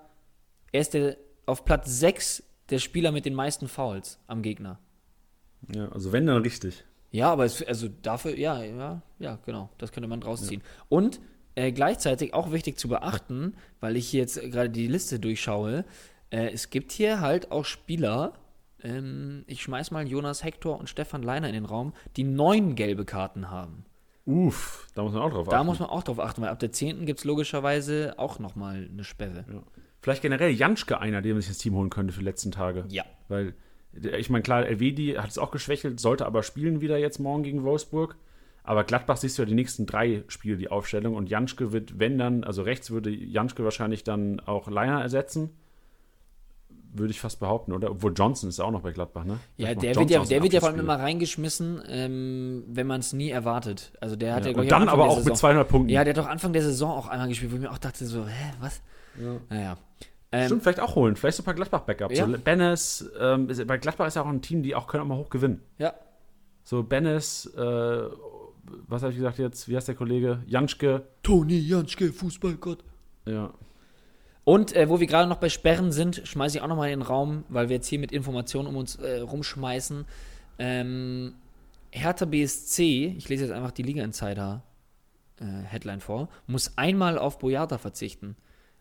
er ist der, auf Platz 6 der Spieler mit den meisten Fouls am Gegner. Ja, also wenn, dann richtig. Ja, aber es, also dafür, ja, ja, ja, genau, das könnte man draus ziehen. Und äh, gleichzeitig auch wichtig zu beachten, weil ich hier jetzt gerade die Liste durchschaue, äh, es gibt hier halt auch Spieler, ähm, ich schmeiß mal Jonas Hector und Stefan Leiner in den Raum, die neun gelbe Karten haben. Uff, da muss man auch drauf achten. Da muss man auch drauf achten, weil ab der 10. gibt es logischerweise auch nochmal eine Sperre. ja. Vielleicht generell Janschke einer, den man sich ins Team holen könnte für die letzten Tage. Ja. Weil, der- ich meine, klar, Elvedi hat es auch geschwächelt, sollte aber spielen wieder jetzt morgen gegen Wolfsburg. Aber Gladbach siehst du ja die nächsten drei Spiele, die Aufstellung. Und Janschke wird, wenn dann, also rechts würde Janschke wahrscheinlich dann auch Leiner ersetzen. Würde ich fast behaupten, oder? Obwohl Johnson ist auch noch bei Gladbach, ne? Ja, der wird ja, der wird ja vor allem immer reingeschmissen, ähm, wenn man es nie erwartet. Also der hat ja, Ja, und dann aber auch mit Saison- 200 Punkten. Ja, der hat doch Anfang der Saison auch einmal gespielt, wo ich mir auch dachte so, hä, was? Naja. Ähm, Stimmt, vielleicht auch holen. Vielleicht so ein paar Gladbach-Backups. Ja. So Bennis, ähm, ist, bei Gladbach ist ja auch ein Team, die auch können auch mal hoch gewinnen. Ja, So Bennis, äh, was habe ich gesagt jetzt? Wie heißt der Kollege? Janschke. Toni Janschke, Fußballgott. Ja. Und äh, wo wir gerade noch bei Sperren sind, schmeiße ich auch noch mal in den Raum, weil wir jetzt hier mit Informationen um uns äh, rumschmeißen. Ähm, Hertha BSC, ich lese jetzt einfach die Liga Insider äh, Headline vor, muss einmal auf Boyata verzichten.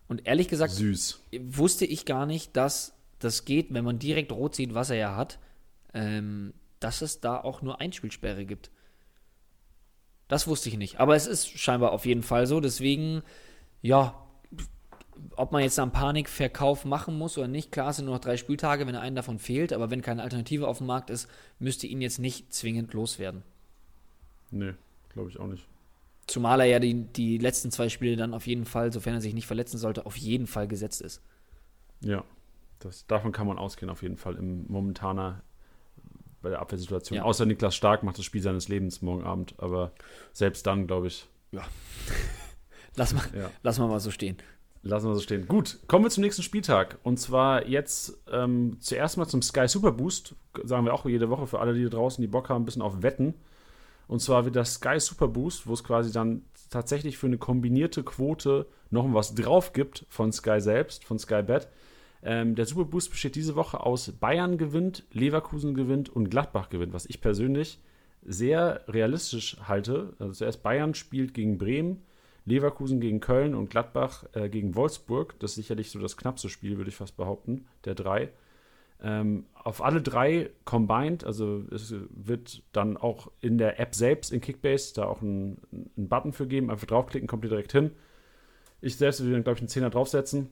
Und ehrlich gesagt, Süß. wusste ich gar nicht, dass das geht, wenn man direkt rot sieht, was er ja hat, ähm, dass es da auch nur Einspielsperre gibt. Das wusste ich nicht. Aber es ist scheinbar auf jeden Fall so. Deswegen, ja, ob man jetzt einen Panikverkauf machen muss oder nicht, klar es sind nur noch drei Spieltage, wenn einen davon fehlt, aber wenn keine Alternative auf dem Markt ist, müsste ihn jetzt nicht zwingend loswerden. Nee, glaube ich auch nicht. Zumal er ja die, die letzten zwei Spiele dann auf jeden Fall, sofern er sich nicht verletzen sollte, auf jeden Fall gesetzt ist. Ja. Das, davon kann man ausgehen, auf jeden Fall, im momentaner bei der Abwehrsituation. Ja. Außer Niklas Stark macht das Spiel seines Lebens morgen Abend, aber selbst dann, glaube ich, (laughs) Lass mal, ja. lass mal mal so stehen. Lassen wir so stehen. Gut, kommen wir zum nächsten Spieltag. Und zwar jetzt ähm, zuerst mal zum Sky Super Boost. Sagen wir auch jede Woche für alle, die da draußen, die Bock haben, ein bisschen auf Wetten. Und zwar wird das Sky Super Boost, wo es quasi dann tatsächlich für eine kombinierte Quote noch was drauf gibt von Sky selbst, von Sky Bet. Ähm, der Super Boost besteht diese Woche aus Bayern gewinnt, Leverkusen gewinnt und Gladbach gewinnt, was ich persönlich sehr realistisch halte. Also zuerst Bayern spielt gegen Bremen, Leverkusen gegen Köln und Gladbach äh, gegen Wolfsburg. Das ist sicherlich so das knappste Spiel, würde ich fast behaupten, der drei. Ähm, auf alle drei combined, also es wird dann auch in der App selbst in Kickbase da auch einen Button für geben. Einfach draufklicken, kommt ihr direkt hin. Ich selbst würde dann, glaube ich, einen Zehner draufsetzen.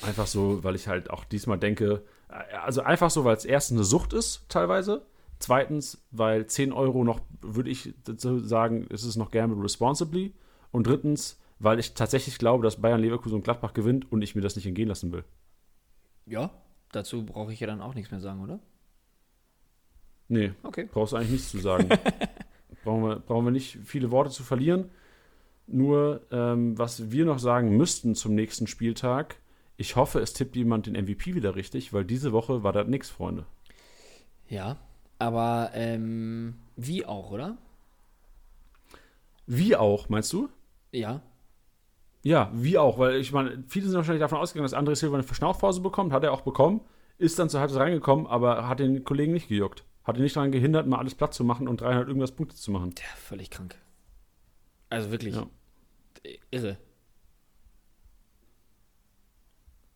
Einfach so, weil ich halt auch diesmal denke, äh, also einfach so, weil es erstens eine Sucht ist, teilweise. Zweitens, weil 10 Euro noch, würde ich dazu sagen, ist es noch gamble responsibly. Und drittens, weil ich tatsächlich glaube, dass Bayern, Leverkusen und Gladbach gewinnt und ich mir das nicht entgehen lassen will. Ja, dazu brauche ich ja dann auch nichts mehr sagen, oder? Nee, Okay. brauchst du eigentlich nichts zu sagen. (laughs) brauchen, wir, brauchen wir nicht viele Worte zu verlieren. Nur, ähm, was wir noch sagen müssten zum nächsten Spieltag, ich hoffe, es tippt jemand den MVP wieder richtig, weil diese Woche war das nix, Freunde. Ja, aber ähm, wie auch, oder? Wie auch, meinst du? Ja. Ja, wie auch, weil ich meine, viele sind wahrscheinlich davon ausgegangen, dass André Silva eine Verschnaufpause bekommt, hat er auch bekommen, ist dann zur Halbzeit reingekommen, aber hat den Kollegen nicht gejuckt. Hat ihn nicht daran gehindert, mal alles platt zu machen und 300 irgendwas Punkte zu machen. Ja, völlig krank. Also wirklich Ja. irre.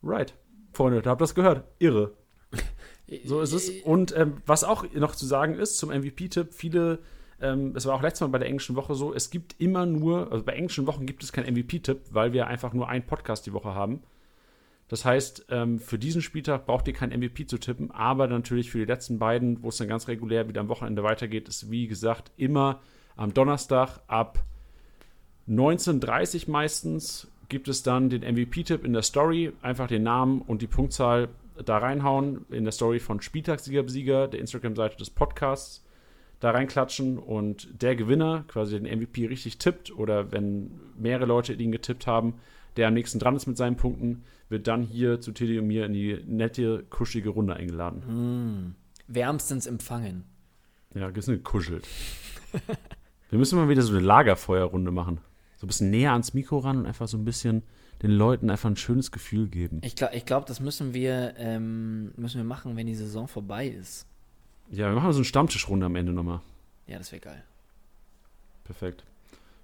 Right. Freunde, habt ihr das gehört. Irre. So ist es. Und ähm, was auch noch zu sagen ist zum MVP-Tipp, viele, ähm, es war auch letztes Mal bei der englischen Woche so, es gibt immer nur, also bei englischen Wochen gibt es keinen MVP-Tipp, weil wir einfach nur einen Podcast die Woche haben. Das heißt, ähm, für diesen Spieltag braucht ihr keinen MVP zu tippen, aber natürlich für die letzten beiden, wo es dann ganz regulär wieder am Wochenende weitergeht, ist wie gesagt immer am Donnerstag ab 19.30 meistens gibt es dann den MVP-Tipp in der Story. Einfach den Namen und die Punktzahl da reinhauen. In der Story von Spieltagssieger Besieger, der Instagram-Seite des Podcasts, da reinklatschen und der Gewinner quasi den MVP richtig tippt oder wenn mehrere Leute ihn getippt haben, der am nächsten dran ist mit seinen Punkten, wird dann hier zu Teddy und mir in die nette, kuschelige Runde eingeladen. Wärmstens empfangen. Ja, gekuschelt. Wir müssen mal wieder so eine Lagerfeuerrunde machen. So ein bisschen näher ans Mikro ran und einfach so ein bisschen den Leuten einfach ein schönes Gefühl geben. Ich glaube, ich glaub, das müssen wir, ähm, müssen wir machen, wenn die Saison vorbei ist. Ja, wir machen so eine Stammtischrunde am Ende nochmal. Ja, das wäre geil. Perfekt.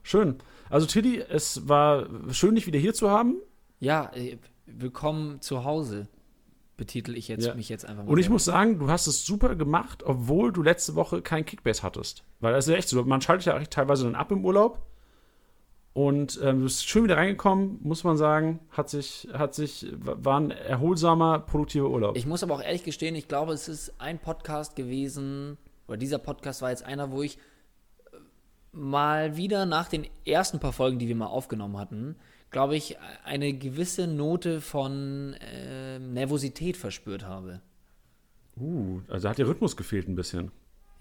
Schön. Also, Tiddy, es war schön, dich wieder hier zu haben. Ja, äh, willkommen zu Hause, betitel ich jetzt Ja. mich jetzt einfach mal. Und ich selber. muss sagen, du hast es super gemacht, obwohl du letzte Woche kein Kickbase hattest. Weil das ist ja echt so, man schaltet ja teilweise dann ab im Urlaub. Und ähm, du bist schön wieder reingekommen, muss man sagen. Hat sich, hat sich, war ein erholsamer, produktiver Urlaub. Ich muss aber auch ehrlich gestehen, ich glaube, es ist ein Podcast gewesen, oder dieser Podcast war jetzt einer, wo ich äh, mal wieder nach den ersten paar Folgen, die wir mal aufgenommen hatten, glaube ich, eine gewisse Note von äh, Nervosität verspürt habe. Uh, also hat der Rhythmus gefehlt ein bisschen.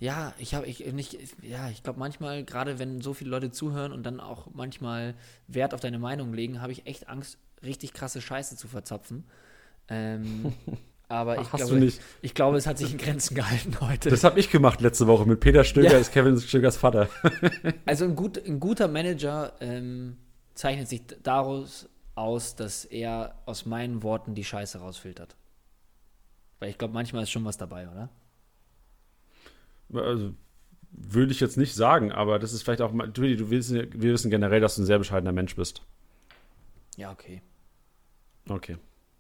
Ja, ich habe ich nicht, ja, ich glaube manchmal, gerade wenn so viele Leute zuhören und dann auch manchmal Wert auf deine Meinung legen, habe ich echt Angst, richtig krasse Scheiße zu verzapfen. Ähm, (laughs) aber Ach, ich, glaube, nicht. ich glaube, es hat sich in Grenzen gehalten heute. Das habe ich gemacht letzte Woche mit Peter Stöger, Ja. ist Kevin Stögers Vater. (laughs) Also ein, gut, ein guter Manager ähm, zeichnet sich daraus aus, dass er aus meinen Worten die Scheiße rausfiltert. Weil ich glaube, manchmal ist schon was dabei, oder? Also, würde ich jetzt nicht sagen, aber das ist vielleicht auch mal. Du, wissen, wir wissen generell, dass du ein sehr bescheidener Mensch bist. Ja, okay. Okay.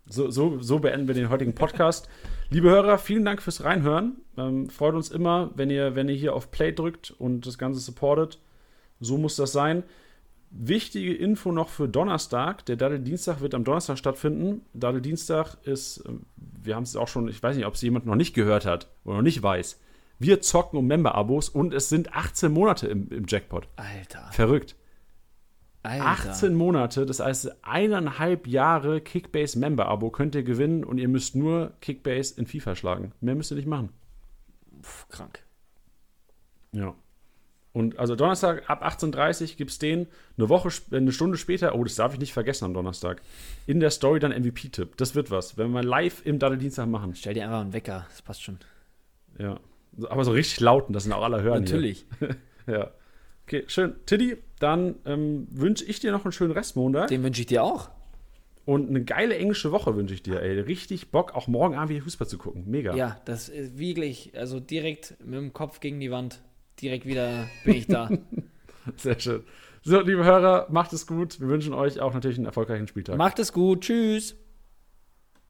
So, so, so beenden wir den heutigen Podcast. (laughs) Liebe Hörer, vielen Dank fürs Reinhören. Ähm, freut uns immer, wenn ihr, wenn ihr hier auf Play drückt und das Ganze supportet. So muss das sein. Wichtige Info noch für Donnerstag. Der Daddel Dienstag wird am Donnerstag stattfinden. Daddel Dienstag ist, ähm, wir haben es auch schon, ich weiß nicht, ob es jemand noch nicht gehört hat oder noch nicht weiß. Wir zocken um Member-Abos und es sind 18 Monate im, im Jackpot. Alter. Verrückt. Alter. 18 Monate, das heißt eineinhalb Jahre Kickbase Member-Abo könnt ihr gewinnen und ihr müsst nur Kickbase in FIFA schlagen. Mehr müsst ihr nicht machen. Pff, krank. Ja. Und also Donnerstag ab 18.30 Uhr gibt es den. Eine Woche, sp- eine Stunde später, oh, das darf ich nicht vergessen am Donnerstag. In der Story dann MVP-Tipp. Das wird was. Wenn wir live im Daddel-Dienstag machen. Stell dir einfach einen Wecker, das passt schon. Ja. Aber so richtig lauten, das sind auch alle hören. Natürlich. (laughs) Ja. Okay, schön. Tiddy, dann ähm, wünsche ich dir noch einen schönen Restmontag. Den wünsche ich dir auch. Und eine geile englische Woche wünsche ich dir, ey. Richtig Bock, auch morgen Abend wieder Fußball zu gucken. Mega. Ja, das ist wirklich, also direkt mit dem Kopf gegen die Wand. Direkt wieder bin ich da. (laughs) Sehr schön. So, liebe Hörer, macht es gut. Wir wünschen euch auch natürlich einen erfolgreichen Spieltag. Macht es gut. Tschüss.